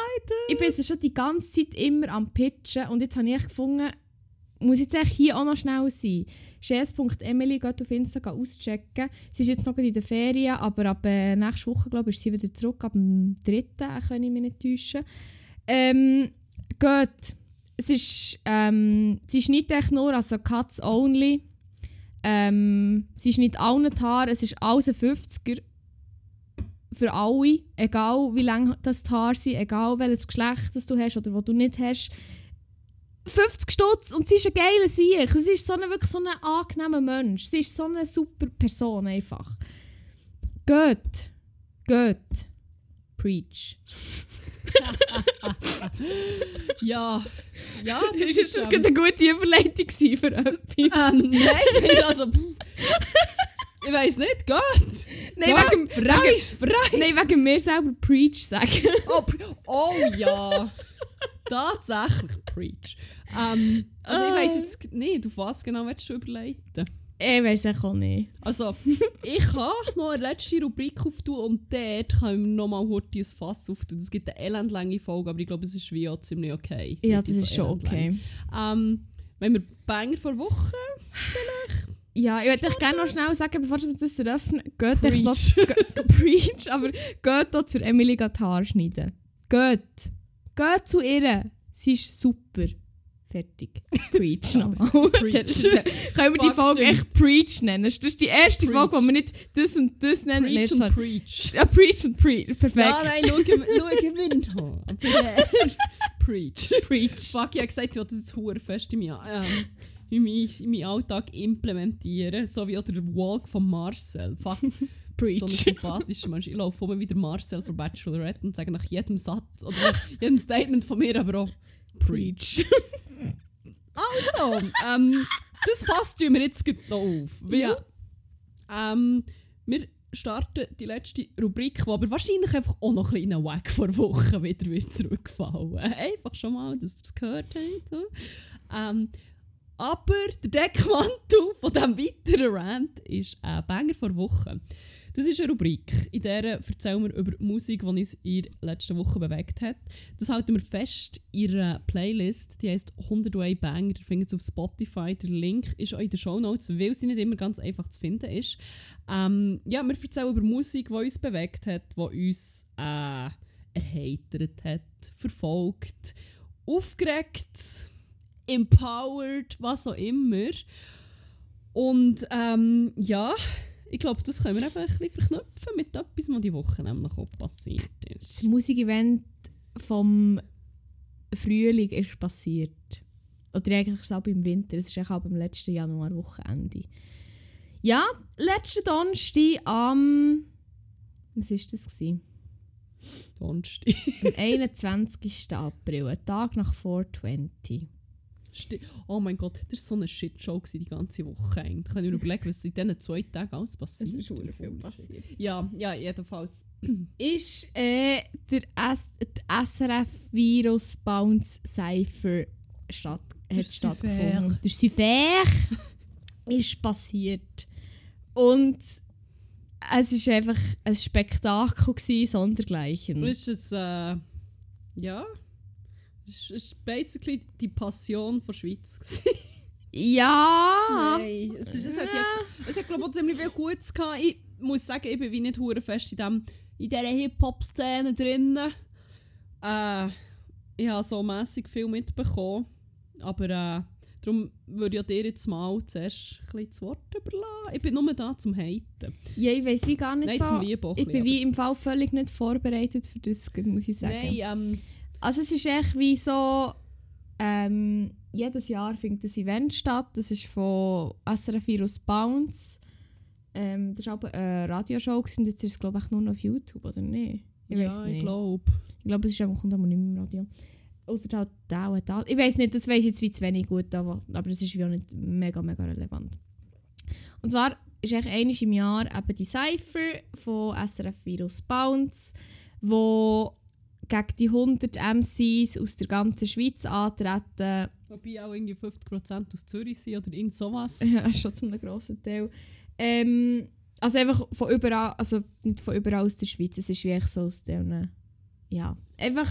ich bin jetzt schon die ganze Zeit immer am Pitchen und jetzt habe ich gefunden, muss jetzt echt hier auch noch schnell sein. Chess.emily geht auf Instagram auschecken. Sie ist jetzt noch in der Ferien, aber ab äh, nächste Woche, glaube ich, ist sie wieder zurück. Ab dem 3. äh, kann ich mich nicht täuschen. Ähm, geht. Es ist, ähm, sie ist nicht echt nur, also Cuts only. Ähm, sie ist nicht allen die es ist alles ein 50er. für alle, egal wie lang das die Haare sind, egal welches Geschlecht das du hast oder was du nicht hast. 50 Stutz und sie ist ein geiler Sieg. Sie ist so eine, wirklich so ein angenehmer Mensch. Sie ist so eine super Person einfach. Geht. Geht. Preach. ja. Ja, Das ist jetzt das gerade eine gute Überleitung für etwas. Ähm, nein, also... pff. Ich weiß nicht, Gott! Nein, Gott, wegen, Preis, Preis! nein, wegen mir selber Preach sagen. Oh, oh ja! Tatsächlich Preach. Ähm, also ich weiß jetzt nicht, auf was genau willst du überleiten? Ich weiß auch nicht. Also, ich kann noch eine letzte Rubrik auftun und dort können wir nochmal heute ein Fass auftun. Es gibt eine elendlange Folge, aber ich glaube, es ist wie auch ziemlich okay. Ja, das so ist schon okay. Ähm, wenn wir Banger vor Woche Ja, ich würde gerne noch schnell sagen, bevor wir das eröffnen, geht Preach. noch, ge- preach, aber geht doch zu Emily Haare schneiden. Geht. Geht zu ihr. Sie ist super. Fertig. Preach nochmal. Preach. Können wir die Folge stimmt. echt Preach nennen? Das ist die erste Preach. Folge, wo wir nicht das und das nennen. Preach und so- Preach. Ja, Preach und Preach. Perfekt. Ja, nein, schau, Gewinn haben. Preach. Preach. Fuck, ich habe gesagt, ich will das jetzt hure fest in meinen, ähm, in meinen Alltag implementieren. So wie auch der Walk von Marcel. Fuck. Preach. So ein sympathischer Mensch. Ich laufe immer wieder Marcel von Bachelorette und sage nach jedem Satz oder nach jedem Statement von mir aber auch Preach. Also, ähm, das fasst wir jetzt noch auf. Weil, Ja. ähm, wir starten die letzte Rubrik, die aber wahrscheinlich einfach auch noch ein bisschen Wack vor Wochen wieder wird zurückfallen. Einfach schon mal, dass ihr es gehört habt. Ähm, aber der Deckmantel von diesem weiteren Rant ist ein Banger vor Wochen. Das ist eine Rubrik, in der erzählen wir über Musik, die uns in der letzten Woche bewegt hat. Das halten wir fest in einer Playlist, die heisst 100 Way Banger. Ihr findet es auf Spotify. Der Link ist auch in den Shownotes, weil sie nicht immer ganz einfach zu finden ist. Ähm, ja, wir erzählen über Musik, die uns bewegt hat, die uns äh, erheitert hat, verfolgt, aufgeregt, empowered, was auch immer. Und ähm, ja, ich glaube, das können wir einfach ein bisschen verknüpfen mit etwas, was die Woche nämlich auch passiert Das ist. Musikevent vom Frühling ist passiert. Oder eigentlich ist es auch im Winter. Es ist auch beim letzten Januar-Wochenende. Ja, letzten Donnerstag am... Was war das? Gewesen? Donnerstag. Am 21. April, ein Tag nach 420. Oh mein Gott, das war so eine Shitshow gewesen, die ganze Woche. eigentlich. Wenn ich mir überlege, was in diesen zwei Tagen alles passiert Es ist viel passiert. Ja, ja, jedenfalls. Ist äh, der S die SRF Virus Bounce Cypher statt, hat stattgefunden. Der Cypher ist passiert. Und es war einfach ein Spektakel, gewesen, sondergleichen. Es ist ein, äh, ja, es ist basically die Passion der Schweiz. Ja! Nein, es, ist, es hat, ja, es hat glaube ich ziemlich viel Gutes gehabt. Ich muss sagen, ich bin wie nicht hure fest in, dem, in dieser Hip-Hop-Szene drin. Äh, ich habe so mässig viel mitbekommen. Aber äh, darum würde ich dir jetzt mal zuerst ein bisschen das Wort überlassen. Ich bin nur da zum Haten. Ja, ich weiß wie gar nicht Nein, so. zum Lieben ich bin wie im Fall völlig nicht vorbereitet für das, muss ich sagen. Nein, ähm, Also es ist echt wie so, ähm, jedes Jahr findet ein Event statt. Das ist von SRF Virus Bounce. Ähm, das war aber eine Radioshow gewesen, jetzt ist es glaube ich nur noch auf YouTube, oder nicht? Ich ja, weiß ich nicht. glaube. Ich glaube, es ist einfach, kommt aber nicht mehr im Radio. Außer halt da und da. Ich weiß nicht, das weiß ich jetzt wie zu wenig gut, aber, aber das ist wie auch nicht mega, mega relevant. Und zwar ist eigentlich einmal im Jahr eben die Cypher von SRF Virus Bounce, wo gegen die 100 MCs aus der ganzen Schweiz antreten. Wobei auch irgendwie 50% aus Zürich sind oder irgend sowas. Ja, schon zu einem grossen Teil. Ähm, also einfach von überall, also nicht von überall aus der Schweiz, es ist wie so aus der, ja, einfach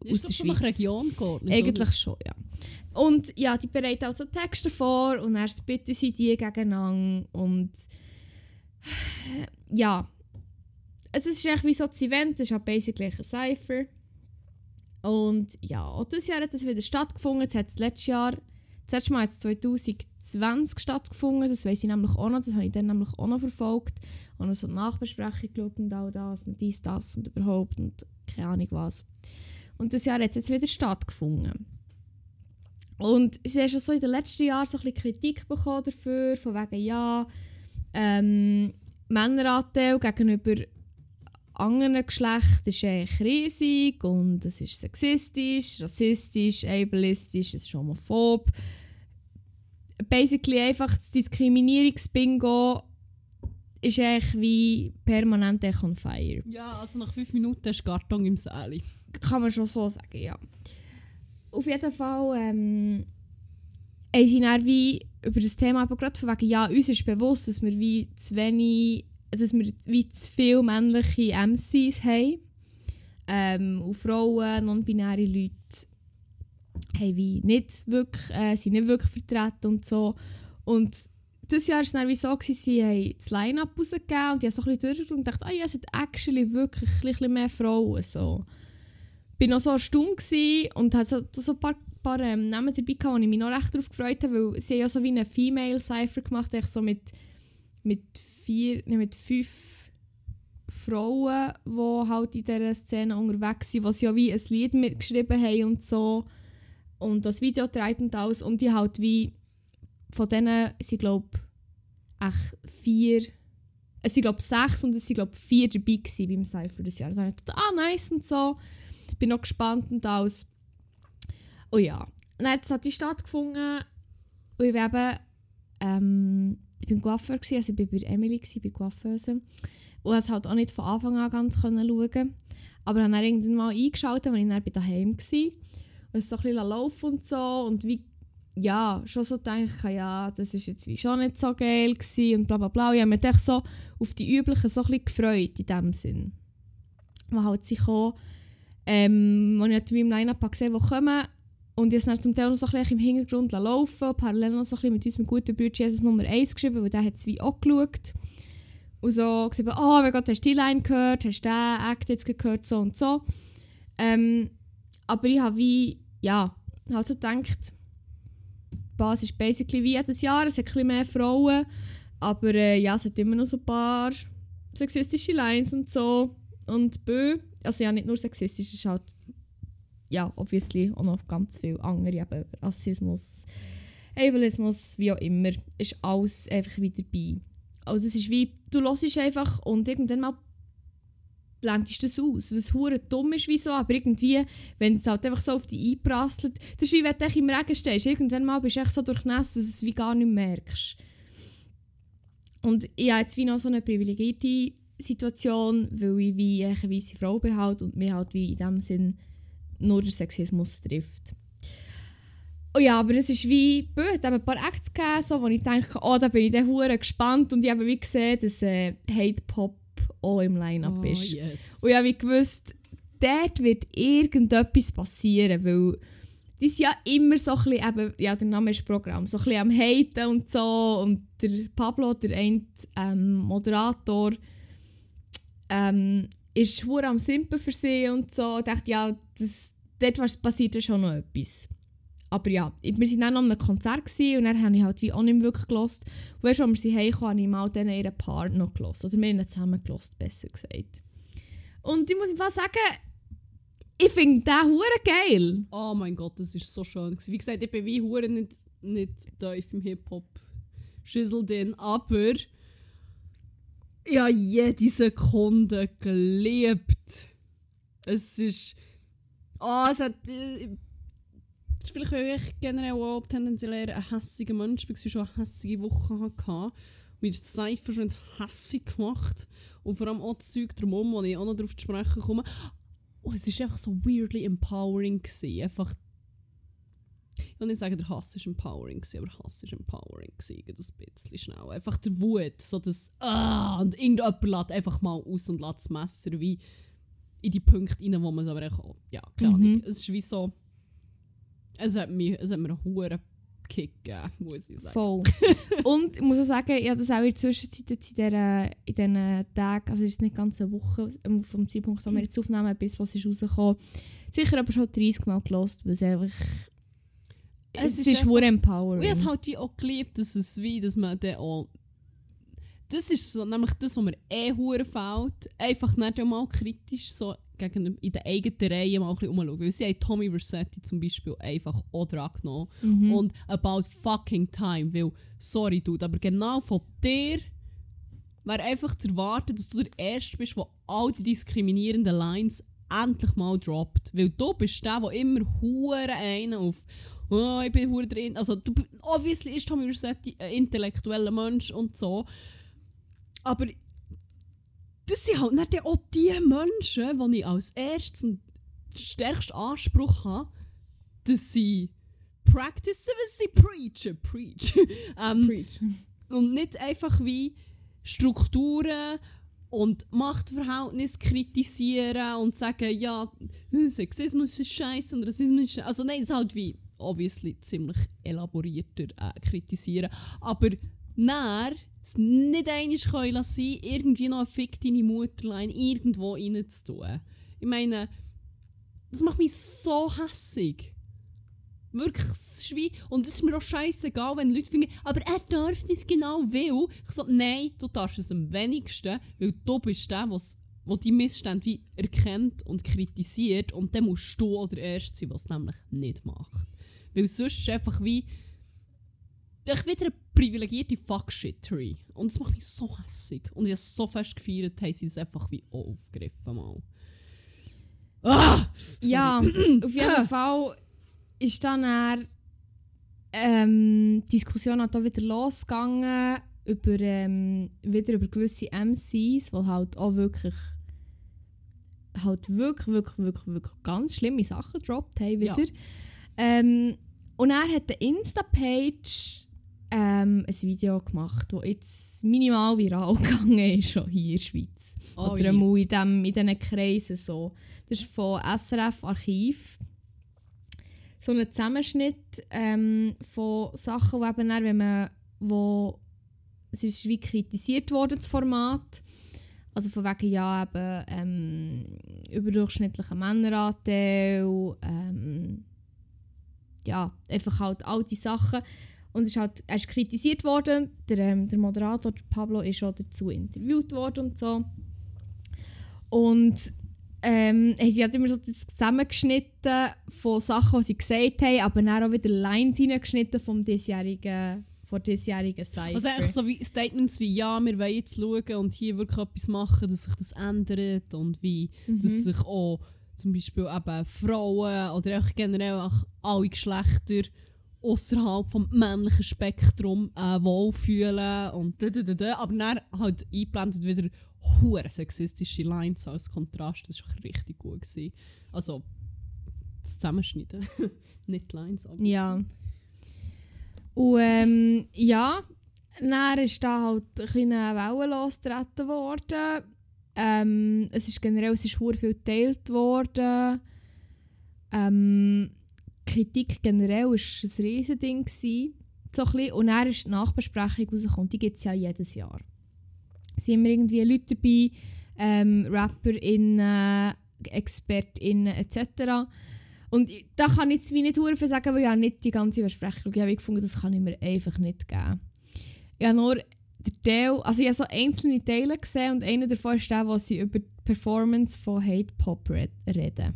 aus Ist der so nach Schweiz. Region geordnet, Eigentlich schon, ja. Und ja, die bereiten also Texte vor und dann bitten sie die gegeneinander und ja, es ist echt wie so das Event, es ist halt basically ein Cypher. Und ja, dieses Jahr hat das wieder stattgefunden, jetzt hat es letztes Jahr Das letzte Mal hat es 2020 stattgefunden, das weiß ich nämlich auch noch, das habe ich dann nämlich auch noch verfolgt. Und so eine Nachbesprechung geschaut und all das und dies, das und überhaupt und keine Ahnung was. Und das Jahr hat es jetzt wieder stattgefunden. Und sie haben schon so in den letzten Jahren so ein bisschen Kritik bekommen dafür, von wegen, ja, ähm, Männeranteil gegenüber anderen Geschlechtern ist eigentlich riesig und es ist sexistisch, rassistisch, ableistisch, es ist homophob. Basically einfach das Diskriminierungsbingo ist eigentlich wie permanent on fire. Ja, also nach fünf Minuten du Karton im Säli. Kann man schon so sagen, ja. Auf jeden Fall ähm, haben sie dann wie über das Thema aber gerade von wegen, ja, uns ist bewusst, dass wir wie zu wenig, dass wir wie zu viele männliche MCs haben. Ähm, und Frauen, non-binäre Leute haben wie nicht wirklich, äh, sind nicht wirklich vertreten und so. Und das Jahr war es dann wie so, gewesen, sie haben das Line-Up rausgegeben und ich habe so ein bisschen und dachte, ah ja, es hat actually wirklich ein bisschen mehr Frauen. So. Ich war noch so erstaunt und hatte so, so ein paar, paar ähm, Namen dabei, wo ich mich noch recht darauf gefreut habe, weil sie haben ja so wie eine Female-Cypher gemacht, echt so mit, mit, vier, nee, mit fünf Frauen, die halt in dieser Szene unterwegs sind, sie ja wie ein Lied mitgeschrieben haben und so und das Video trägt und alles und die halt wie von denen sind glaube ich vier es sind glaube sechs und es sind glaube vier dabei gewesen beim Cypher des Jahres. Also ich dachte, ah nice und so. Bin noch gespannt und alles. Oh ja. Dann hat es halt die stattgefunden und ich war eben ähm, ich bin Coiffeur gewesen, also ich war bei Emily gewesen, bei Coiffeuse und es halt auch nicht von Anfang an ganz schauen. Aber ich habe dann irgendwann mal eingeschaltet, als ich dann bei daheim war. Und es so ein bisschen laufen und so und wie ja, schon so denke ja, das ist jetzt wie schon nicht so geil gewesen und bla bla bla. Ich habe mich so auf die üblichen so ein bisschen gefreut in dem Sinn. Man halt sich auch, ähm, als ich halt wie im Line-Up gesehen die kommen und jetzt zum Teil noch so ein im Hintergrund laufen, parallel noch so ein mit unserem guten Bruder Jesus Nummer 1 geschrieben, weil der hat es wie auch geschaut. Und so gesagt, oh mein Gott, hast du die Line gehört, hast du den Act jetzt gehört, so und so. Ähm, aber ich habe wie, ja, halt so gedacht, Basis ist basically wie jedes Jahr, es hat ein bisschen mehr Frauen, aber äh, ja, es hat immer noch so ein paar sexistische Lines und so. Und bö, also ja, nicht nur sexistisch, es ist halt, ja, obviously auch noch ganz viele andere, eben Rassismus, Ableismus, wie auch immer, ist alles einfach wieder dabei. Also es ist wie, du hörst einfach und irgendwann mal blendest das aus. Was hure dumm ist, wieso, aber irgendwie, wenn es halt einfach so auf dich einprasselt, das ist wie wenn du im Regen stehst. Irgendwann mal bist du echt so durchnässt, dass du es wie gar nicht merkst. Und ich habe jetzt wie noch so eine privilegierte Situation, weil ich wie eine weiße Frau bin halt und mir halt wie in dem Sinn nur der Sexismus trifft. Oh ja, aber es ist wie, hat ein paar Acts gegeben, so, wo ich denke, oh, da bin ich dann hure gespannt und ich habe wie gesehen, dass äh, Hate Pop auch im Line-Up Oh, ist. yes. Und ich habe gewusst, dort wird irgendetwas passieren, weil die sind ja immer so ein bisschen, eben, ja, der Name ist Programm, so ein bisschen am Haten und so. Und der Pablo, der eine ähm, Moderator, ähm, ist schwur am Simpen für sie und so. Ich dachte, ja, das, dort passiert schon noch etwas. Aber ja, wir waren dann noch an einem Konzert und dann habe ich halt wie auch nicht wirklich gelost. Und erst, als wir sie heimkamen, habe ich mal dann ihren Part noch gelost. Oder wir haben ihn zusammen gelost, besser gesagt. Und ich muss einfach sagen, ich finde den hure geil. Oh mein Gott, das ist so schön. Wie gesagt, ich bin wie hure nicht, nicht tief im Hip-Hop Schissel drin, aber ja, jede Sekunde geliebt. Es ist. Oh, es hat. äh, vielleicht, weil ich generell auch tendenziell eher ein hässiger Mensch bin, schon eine hässige Woche hatte. Mir ist Cypher schon hässig gemacht. Und vor allem auch das Zeug drumherum, wo ich auch noch darauf zu sprechen komme. Und es war einfach so weirdly empowering. Gewesen. Einfach. Ich will nicht sagen, der Hass ist empowering, gewesen, aber Hass ist empowering. Gewesen, das bisschen schnell. Einfach der Wut, so das Ah! Und irgendjemand lässt einfach mal aus und lässt das Messer wie in die Punkte rein, wo man es aber auch. Ja, keine Ahnung. Mhm. Es ist wie so. Es hat, mich, es hat mir einen hohen Kick gegeben, muss ich sagen. Voll. und ich muss auch sagen, ich habe das auch in der Zwischenzeit jetzt in, diesen Tagen, also es ist nicht ganz eine Woche ähm, vom Zeitpunkt, wo wir jetzt aufnehmen, bis was ist rausgekommen, sicher aber schon 30 Mal gelost, weil es einfach Es, ist ist Und empowering. ich habe es halt wie auch geliebt, dass es wie, dass man dann auch... Das ist so, nämlich das, was mir eh hure fehlt. Einfach nicht einmal kritisch so gegen, in den eigenen Reihen mal ein bisschen umschauen. Weil sie haben Tommy Versetti zum Beispiel einfach auch dran genommen. Mhm. Und about fucking time. Weil, sorry dude, aber genau von dir wäre einfach zu erwarten, dass du der Erste bist, der all die diskriminierenden Lines endlich mal droppt. Weil du bist der, der immer hure einen auf «Oh, ich bin hure drin». Also, du, obviously ist Tommy Versetti ein intellektueller Mensch und so. Aber das sind halt nicht auch die Menschen, die ich als erstes und stärksten Anspruch habe, dass sie practice, was sie preachen. Preach. ähm, Preach. und nicht einfach wie Strukturen und Machtverhältnisse kritisieren und sagen, ja, Sexismus ist scheiße und Rassismus ist scheiße. Also nein, es ist halt wie, obviously, ziemlich elaborierter äh, kritisieren. Aber näher es nicht einmal können lassen, irgendwie noch eine Fick deine Mutterlein irgendwo reinzutun. Ich meine, das macht mich so hässig. Wirklich, es und es ist mir auch scheißegal, wenn Leute finden, aber er darf das genau will. Ich so, nein, du darfst es am wenigsten, weil du bist der, was wo die Missstände wie erkennt und kritisiert und dann musst du der Erste sein, was es nämlich nicht macht. Weil sonst ist einfach wie ich wieder eine privilegierte Fuckshittery. Und das macht mich so hässig. Und ich habe es so fest gefeiert, haben sie das einfach wie auch aufgegriffen mal. Ah! Ja, auf jeden Fall ist dann eher, ähm, die Diskussion hat auch wieder losgegangen über, ähm, wieder über gewisse MCs, die halt auch wirklich halt wirklich, wirklich, wirklich, wirklich ganz schlimme Sachen gedroppt haben wieder. Ja. Ähm, und er hat eine Insta-Page ähm, ein Video gemacht, das jetzt minimal viral gegangen ist, schon hier in der Schweiz. Oh, Oder einmal in, dem, in diesen Kreisen so. Das ist von SRF Archiv. So ein Zusammenschnitt ähm, von Sachen, die eben dann, wenn man, wo es ist wie kritisiert worden, das Format. Also von wegen, ja, eben ähm, überdurchschnittlicher Männeranteil, ähm, ja, einfach halt all die Sachen. Und ist halt, er ist kritisiert worden, der, ähm, der Moderator der Pablo ist auch dazu interviewt worden und so. Und ähm, sie hat immer so das zusammengeschnitten von Sachen, die sie gesagt haben, aber dann auch wieder Lines reingeschnitten vom diesjährigen, von diesjährigen Cypher. Also eigentlich so wie Statements wie «Ja, wir wollen jetzt schauen und hier wirklich etwas machen, dass sich das ändert» und wie dass Mhm. sich auch zum Beispiel eben Frauen oder auch generell auch alle Geschlechter außerhalb vom männlichen Spektrum äh, wohlfühlen und da, da, da, da. aber dann halt eingeblendet wieder hure sexistische Lines als Kontrast, das war richtig gut. Gewesen. Also das Zusammenschneiden, nicht Lines. Aber Ja. Und ähm, ja, dann ist da halt ein kleiner Wellen losgetreten worden. Ähm, es ist generell es ist viel geteilt worden. Ähm, Kritik generell war ein Riesending. So ein. Und dann ist die Nachbesprechung rausgekommen, die gibt es ja jedes Jahr. Es sind immer irgendwie Leute dabei, ähm, RapperInnen, ExpertInnen etc. Und da kann ich jetzt nicht viel sagen, weil ich habe nicht die ganze Besprechung geschaut. Ich habe gefunden, das kann ich mir einfach nicht geben. Ich habe nur den Teil, also ich habe so einzelne Teile gesehen und einer davon ist der, wo sie über die Performance von Hate Pop red- reden.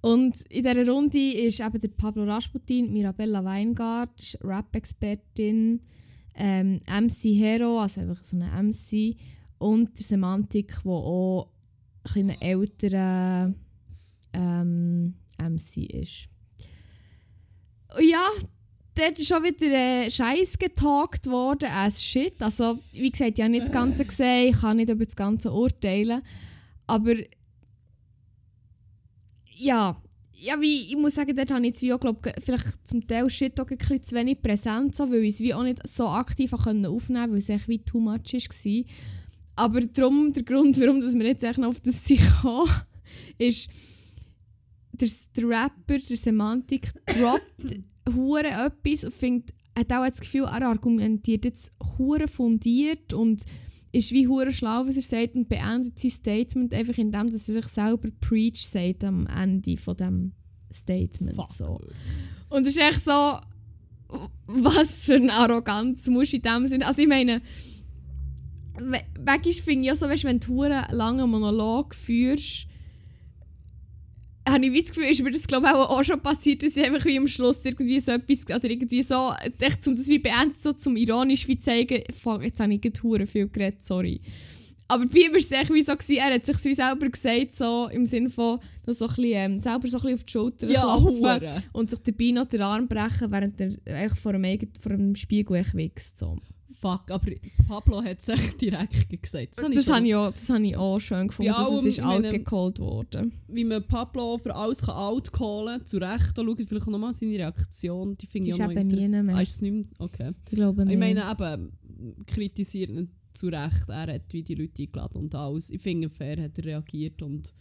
Und in dieser Runde ist eben der Pablo Rasputin, Mirabella Weingart, Rap-Expertin, ähm, MC Hero, also einfach so eine MC, und der Semantik, der auch ein älterer ähm, MC ist. Und ja, dort ist schon wieder äh, Scheiß getalkt worden, as shit. Also, wie gesagt, ich habe nicht das Ganze gesehen, ich kann nicht über das Ganze urteilen. Aber ja, ja wie, ich muss sagen, dort habe ich jetzt wie auch, glaub, vielleicht zum Teil shit auch ein bisschen zu wenig präsent, so, weil ich es wie auch nicht so aktiv aufnehmen konnte, weil es echt wie too much war. Aber darum, der Grund, warum dass wir jetzt echt noch auf das sind gekommen, ist, der, der Rapper, der Semantik, droppt hure etwas und findet, hat auch das Gefühl, er argumentiert jetzt hure fundiert und ist wie hure schlau, was er sagt und beendet sein Statement einfach indem, dass er sich selber Preach sagt am Ende von dem Statement. Fuck. So. Und es ist echt so, was für eine Arroganz musst du in dem Sinne. Also ich meine, ist, finde ich auch so, weißt, wenn du einen langen Monolog führst, habe ich das Gefühl, ist mir das glaube ich auch, auch schon passiert, dass ich einfach wie am Schluss irgendwie so etwas, oder irgendwie so, echt, um das wie beendet, so zum ironisch wie zeigen, fuck, jetzt habe ich gerade viel geredet, sorry. Aber bei ihm war es echt wie so, gewesen, er hat sich wie selber gesagt, so im Sinne von, dass so ein bisschen, ähm, selber so ein bisschen auf die Schulter Ja, und sich dabei noch den Arm brechen, während er eigentlich vor dem, eigen- vor dem Spiegel wächst. So. Fuck, aber Pablo hat es echt direkt gesagt. Das, habe das habe ich, auch- das habe ich auch schön gefunden, Bei dass es allem, ist alt gecallt worden. wie man Pablo für alles kann out callen zu Recht. Da schaut vielleicht nochmal seine Reaktion. Die finde ich auch noch eben nie interess- mehr. Ah, ist es nicht mehr? Okay. Ich glaube nicht. Ich meine eben, kritisiert ihn zu Recht. Er hat wie die Leute eingeladen und alles. Ich finde, fair hat er reagiert und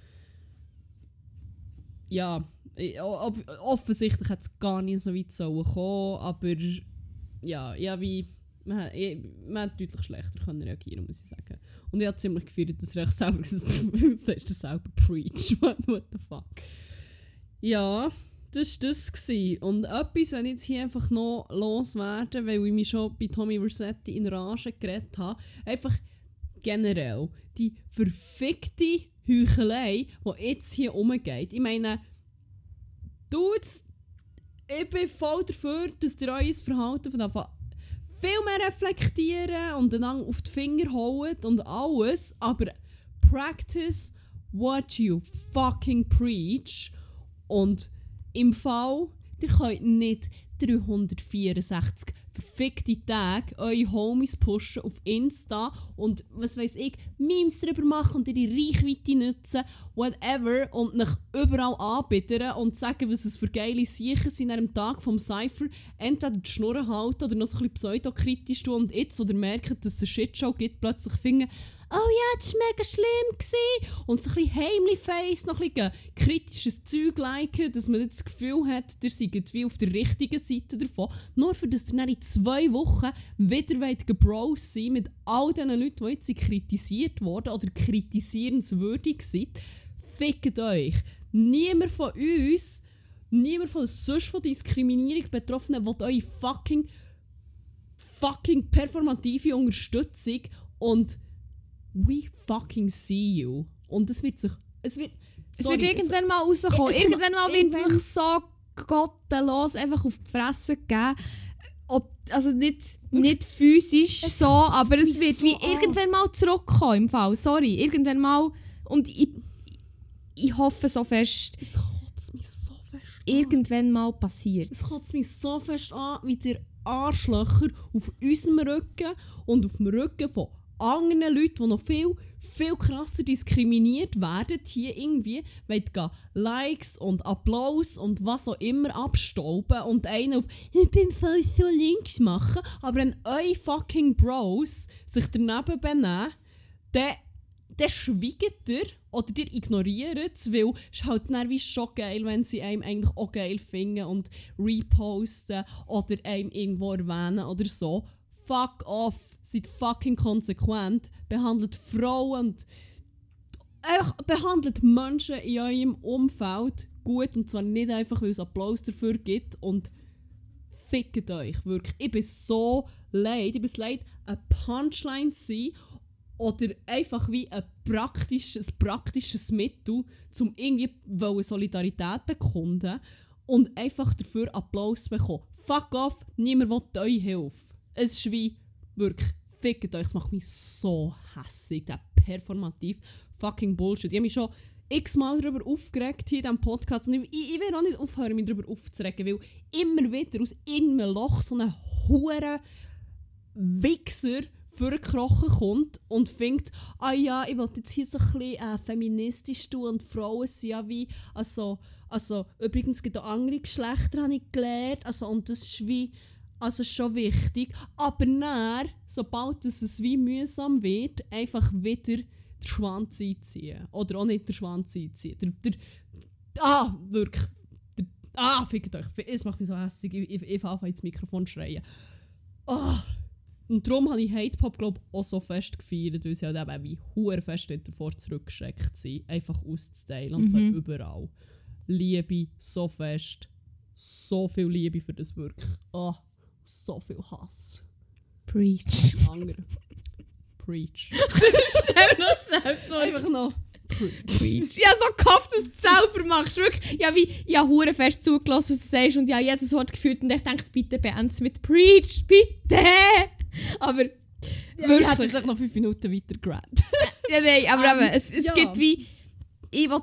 ja, offensichtlich hat es gar nicht so weit kommen, aber ja, ja wie man, ich- man hat deutlich schlechter können reagieren, muss ich sagen. Und ich habe ziemlich gefühlt, dass er echt selber gesagt das selber preach, what, what the fuck. Ja, das war das. Gewesen. Und etwas, wenn ich jetzt hier einfach noch loswerde, weil ich mich schon bei Tommy Versetti in Rage geredet habe, einfach generell die verfickte Heuchelei, die jetzt hier umgeht. Ich meine, Dudes, ich bin voll dafür, dass ihr euer Verhalten von Anfang viel mehr reflektieren und einander auf die Finger hauen und alles, aber practice what you fucking preach. Und im Fall, ihr könnt nicht 364 verfickte Tage eure Homies pushen auf Insta und was weiß ich, Memes darüber machen und ihre Reichweite nutzen, whatever, und nach überall anbieten und sagen, was es für geile Siechen sind einem Tag vom Cypher, entweder die Schnurren halten oder noch so ein bisschen pseudokritisch tun und jetzt, wo ihr merkt, dass es eine Shitshow gibt, plötzlich finden, oh ja, das war mega schlimm gewesen. und so ein bisschen heimlich face, noch ein bisschen kritisches Zeug liken, dass man das Gefühl hat, ihr seid wie auf der richtigen Seite davon, nur für das ihr dann in zwei Wochen wieder gebros sein mit all diesen Leuten, die jetzt kritisiert wurden oder kritisierenswürdig sind. Fickt euch. Niemand von uns, niemand von sonst von Diskriminierung Betroffenen will eure fucking fucking performative Unterstützung und we fucking see you. Und es wird sich. Es wird. Es sorry, wird irgendwann mal rauskommen. Es wird irgendwann mal wird wirklich so gottenlos einfach auf die Fresse geben. Ob, also nicht, nicht physisch so, aber mich es wird so wie an. irgendwann mal zurückkommen im Fall. Sorry, irgendwann mal. Und ich, ich hoffe so fest, Es kotzt mich so fest an. irgendwann mal passiert. Es kotzt mich so fest an, wie der Arschlöcher auf unserem Rücken und auf dem Rücken von anderen Leuten, die noch viel, viel krasser diskriminiert werden, hier irgendwie wollen Likes und Applaus und was auch immer abstauben und einen auf «Ich bin voll so links» machen. Aber wenn eure fucking Bros sich daneben benehmen, dann dann schweigt ihr oder ihr ignoriert es, weil es halt dann wie schon geil, wenn sie einem eigentlich auch geil finden und reposten oder einem irgendwo erwähnen oder so. Fuck off, seid fucking konsequent, behandelt Frauen und einfach behandelt Menschen in eurem Umfeld gut und zwar nicht einfach, weil es Applaus dafür gibt und fickt euch, wirklich. Ich bin so leid, ich bin leid, eine Punchline zu sein oder einfach wie ein praktisches, praktisches Mittel, um irgendwie Solidarität bekunden und einfach dafür Applaus zu bekommen. Fuck off, niemand will eure Hilfe. Es ist wie, wirklich, fickt euch, es macht mich so hässig, der performativ fucking Bullshit. Ich habe mich schon x-mal darüber aufgeregt hier in diesem Podcast und ich, ich, will auch nicht aufhören, mich darüber aufzuregen, weil immer wieder aus irgendeinem Loch so eine hure Wichser vorgekrochen kommt und findet, ah ja, ich will jetzt hier so ein bisschen äh, feministisch tun und Frauen sind ja wie, also, also übrigens gibt es auch andere Geschlechter, habe ich gelernt, also und das ist wie, also schon wichtig, aber dann, sobald es es wie mühsam wird, einfach wieder den Schwanz einziehen. Oder auch nicht den Schwanz einziehen. Der, der, ah, wirklich. Der, ah, fickt euch. Es macht mich so hässlich. Ich, ich, ich fange ins Mikrofon schreien. Ah. Und darum habe ich Hate Pop glaub, auch so fest gefeiert, weil sie halt eben wie hure fest davor zurückgeschreckt sind, einfach auszuteilen. Und zwar Mhm. überall. Liebe so fest. so viel Liebe für das wirklich. Oh, so viel Hass. Preach. Andere. Preach. schnell noch schnell, sorry. Einfach noch. Preach. Habe so gehofft, dass du es selber machst. Wirklich, ich habe wie, ich habe hure fest zugelassen, was du sagst und ich habe jedes Wort gefühlt und ich dachte, bitte beende es mit Preach, bitte! Aber, Ja, Wirklich? ich hätte jetzt auch noch fünf Minuten weiter gerannt. ja nein, aber Ähm, eben, es, es ja. gibt wie, ich will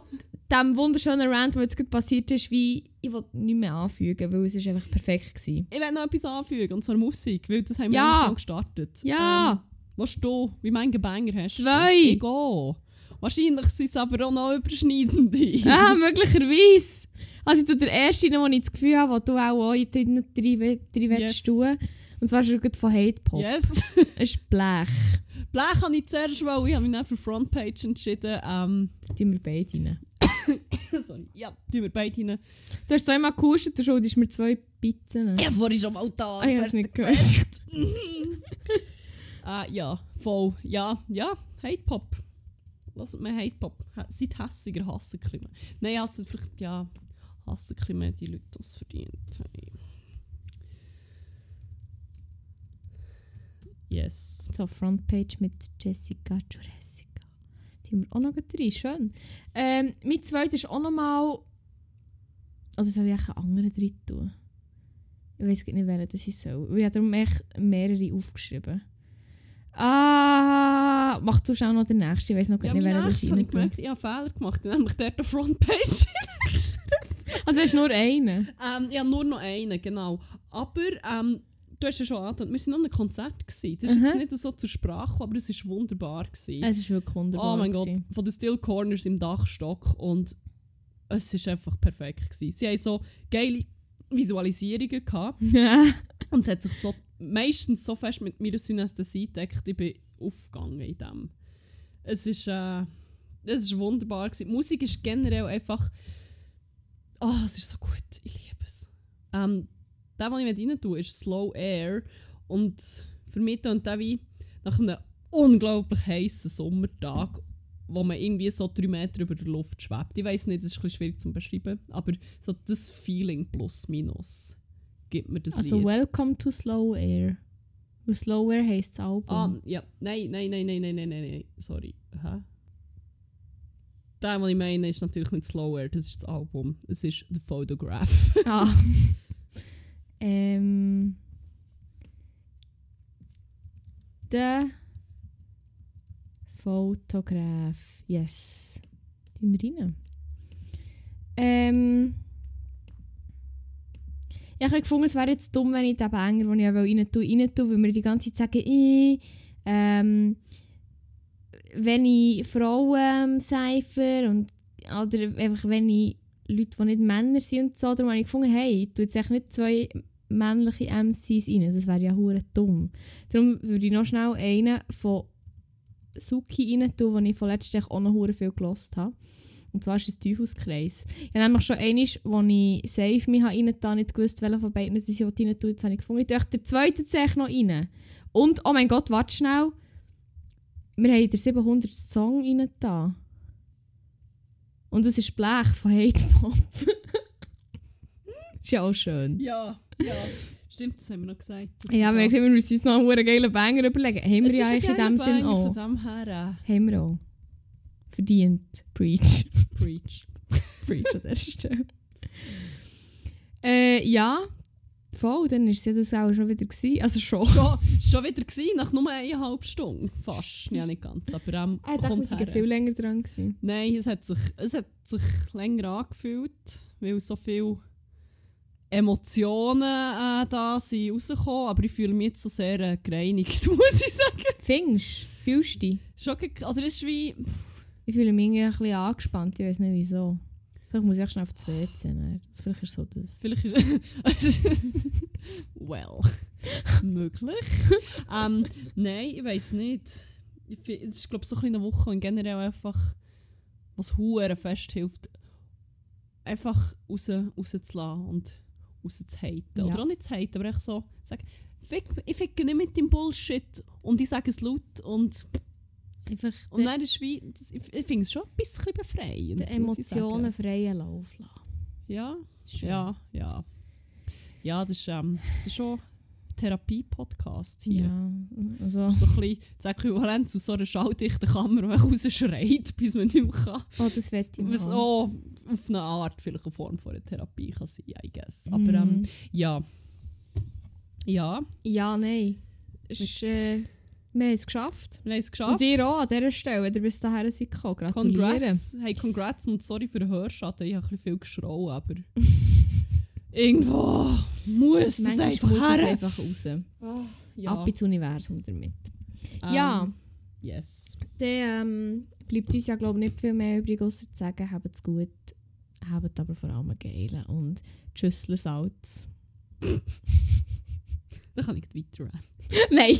dem wunderschönen Rant, der jetzt gerade passiert ist, wie, ich will nicht mehr anfügen, weil es ist einfach perfekt gewesen. Ich will noch etwas anfügen, und zwar Musik, weil das haben wir Ja. ja. gestartet. Ja. Ähm, was du, wie viele Banger hast du? Zwei. Ich gehe. Wahrscheinlich sind es aber auch noch überschneidende. Ah, möglicherweise. Also tue der erste, den ich das Gefühl habe, wo du auch, auch in deinen drei, drei Yes. willst tun. Und zwar schon von Hate Pop. Yes. Es ist Blech. Blech habe ich zuerst, weil ich habe mich dann für Frontpage entschieden. Ähm, tun wir beide rein. sorry. Ja, tun wir beide rein. Du hast zweimal gehustet, du schuldest mir zwei Pizzen. Ja, vorhin schon mal da. Ah, ich du hab's nicht gehört. Ah, ja, voll. Ja, ja, Hate Pop. Lasst mir Hate Pop. Seid hässiger, hassen Klima. Nein, hassen vielleicht, ja, hassen Klima die Leute, die es verdient haben. Yes. So, Frontpage mit Jessica Jurassica. Die haben wir auch noch drei. Schön. Ähm, mein zweiter ist auch noch mal. Also soll ich einen anderen drin tun? Ich weiß nicht, welchen das ist so. Ich habe darum echt mehrere aufgeschrieben. Ah, mach du auch noch den nächsten. Ich weiß noch Ja, nicht, welchen das habe ich gemerkt, ich habe Fehler gemacht. Nämlich dort eine Frontpage. Also hast du nur einen? ähm, habe nur noch einen, genau. Aber ähm, du hast ja schon angetan, wir waren noch an einem Konzert. Gewesen. Das ist Aha. jetzt nicht so zur Sprache, aber es war wunderbar. Gewesen. Es war wirklich wunderbar. Oh mein Gott, gewesen. von den Still Corners im Dachstock und es war einfach perfekt. Gewesen. Sie haben so geile Visualisierungen gehabt und es hat sich so meistens so fest mit meiner Synästhesie gedeckt, ich bin aufgegangen in dem. Es ist, äh, es ist wunderbar. Gewesen. Die Musik ist generell einfach oh, es ist so gut, ich liebe es. Ähm, der, den ich rein tue, ist Slow Air. Und für mich tönt der wie nach einem unglaublich heißen Sommertag, wo man irgendwie so drei Meter über der Luft schwebt. Ich weiß nicht, das ist ein schwierig zu beschreiben, aber so das Feeling plus minus gibt mir das Also Lied. Welcome to Slow Air. Und Slow Air heisst das Album. Ah, ja. Nein, nein, nein, nein, nein, nein, nein, nein. Sorry. Aha. Der, was ich meine, ist natürlich nicht Slow Air, das ist das Album. Es ist The Photograph. Ah. ähm. Der Fotograf. Yes. Die rein. Ähm. Ja, ich habe gefunden, es wäre jetzt dumm, wenn ich den Banger, den ich ja rein tue, rein tue, weil wir die ganze Zeit sagen, ähm, wenn ich Frauen Cypher und oder einfach wenn ich Leute, die nicht Männer sind und so, darum habe ich gefunden, hey, ich tue jetzt echt nicht zwei männliche MCs rein, das wäre ja hure dumm. Darum würde ich noch schnell einen von Suki rein tun, den ich von letztem auch noch hure viel gelost habe. Und zwar ist es Teufelskreis. Ich habe nämlich schon einmal, wo ich Save mich rein habe, nicht gewusst, welcher von beiden ich rein tue, jetzt habe ich gefunden. Ich tue echt den zweiten Zeh noch rein. Und, oh mein Gott, warte schnell. Wir haben den 700 Song rein da. Und es ist Blech von Hate Pop. ist ja auch schön. ja, ja. Stimmt, das haben wir noch gesagt. Das Ja, wir haben uns noch einen geilen Banger überlegen. Haben wir ja eigentlich in dem Sinn auch. Von dem her Haben wir auch. Verdient. Preach. Preach. Preach an dieser Stelle. Äh, ja. Voll, dann war es ja das auch schon wieder. Gewesen. Also schon. schon, schon wieder gewesen, nach nur eineinhalb Stunden. Fast. Ja, nicht ganz, aber ähm, Ah, ich dachte, kommt her. waren viel länger dran. Gewesen. Nein, es hat, sich, es hat sich länger angefühlt, weil so viele Emotionen äh, da sind rausgekommen, aber ich fühle mich jetzt so sehr äh, gereinigt, muss ich sagen. Findest du? Fühlst du dich? Schon, also das ist wie... Ich fühle mich irgendwie ein bisschen angespannt. Ich weiß nicht wieso. Vielleicht muss ich schnell auf das WC. Ne? Vielleicht ist so das. Vielleicht ist... well, möglich. ähm, nein, ich weiß nicht. Ich, es ist glaube ich so eine Woche und generell einfach, was hure fest hilft, einfach raus, rauszulassen und rauszuhaten. Ja. Oder auch nicht zu haten, aber echt so sagen, ich ficke nicht mit dem Bullshit und ich sage es laut und, Einfach und dann ist wie, ich, ich finde es schon ein bisschen befreiend. sagen. Emotionen freien Lauf lassen. Ja, Schön. ja, ja. Ja, das ist, ähm, das ist schon ein Therapie-Podcast hier. Ja, also... So ein bisschen das Äquivalent zu so einer schalldichten Kammer, die rausschreit, bis man nicht mehr kann. Oh, das wette ich Was auch auf eine Art vielleicht eine Form von einer Therapie kann sein, I guess. Aber ähm, Mm. ja. Ja, Ja, nein. Ist, äh, wir haben es geschafft. wir haben es Und geschafft. ihr auch an dieser Stelle, wenn ihr bis dahin seid gekommen. Gratulieren. Congrats. Hey, congrats und sorry für den Hörschaden. Ich habe ein bisschen viel geschrauen, aber irgendwo muss es einfach muss es einfach raus. Ja. Ab ins Universum damit. Ähm, Ja, Yes. dann ähm, bleibt uns ja glaube ich nicht viel mehr übrig, außer zu sagen, habt es gut, habt aber vor allem geilen und Tschüssler Salz. Dann kann ich weiter. Nein.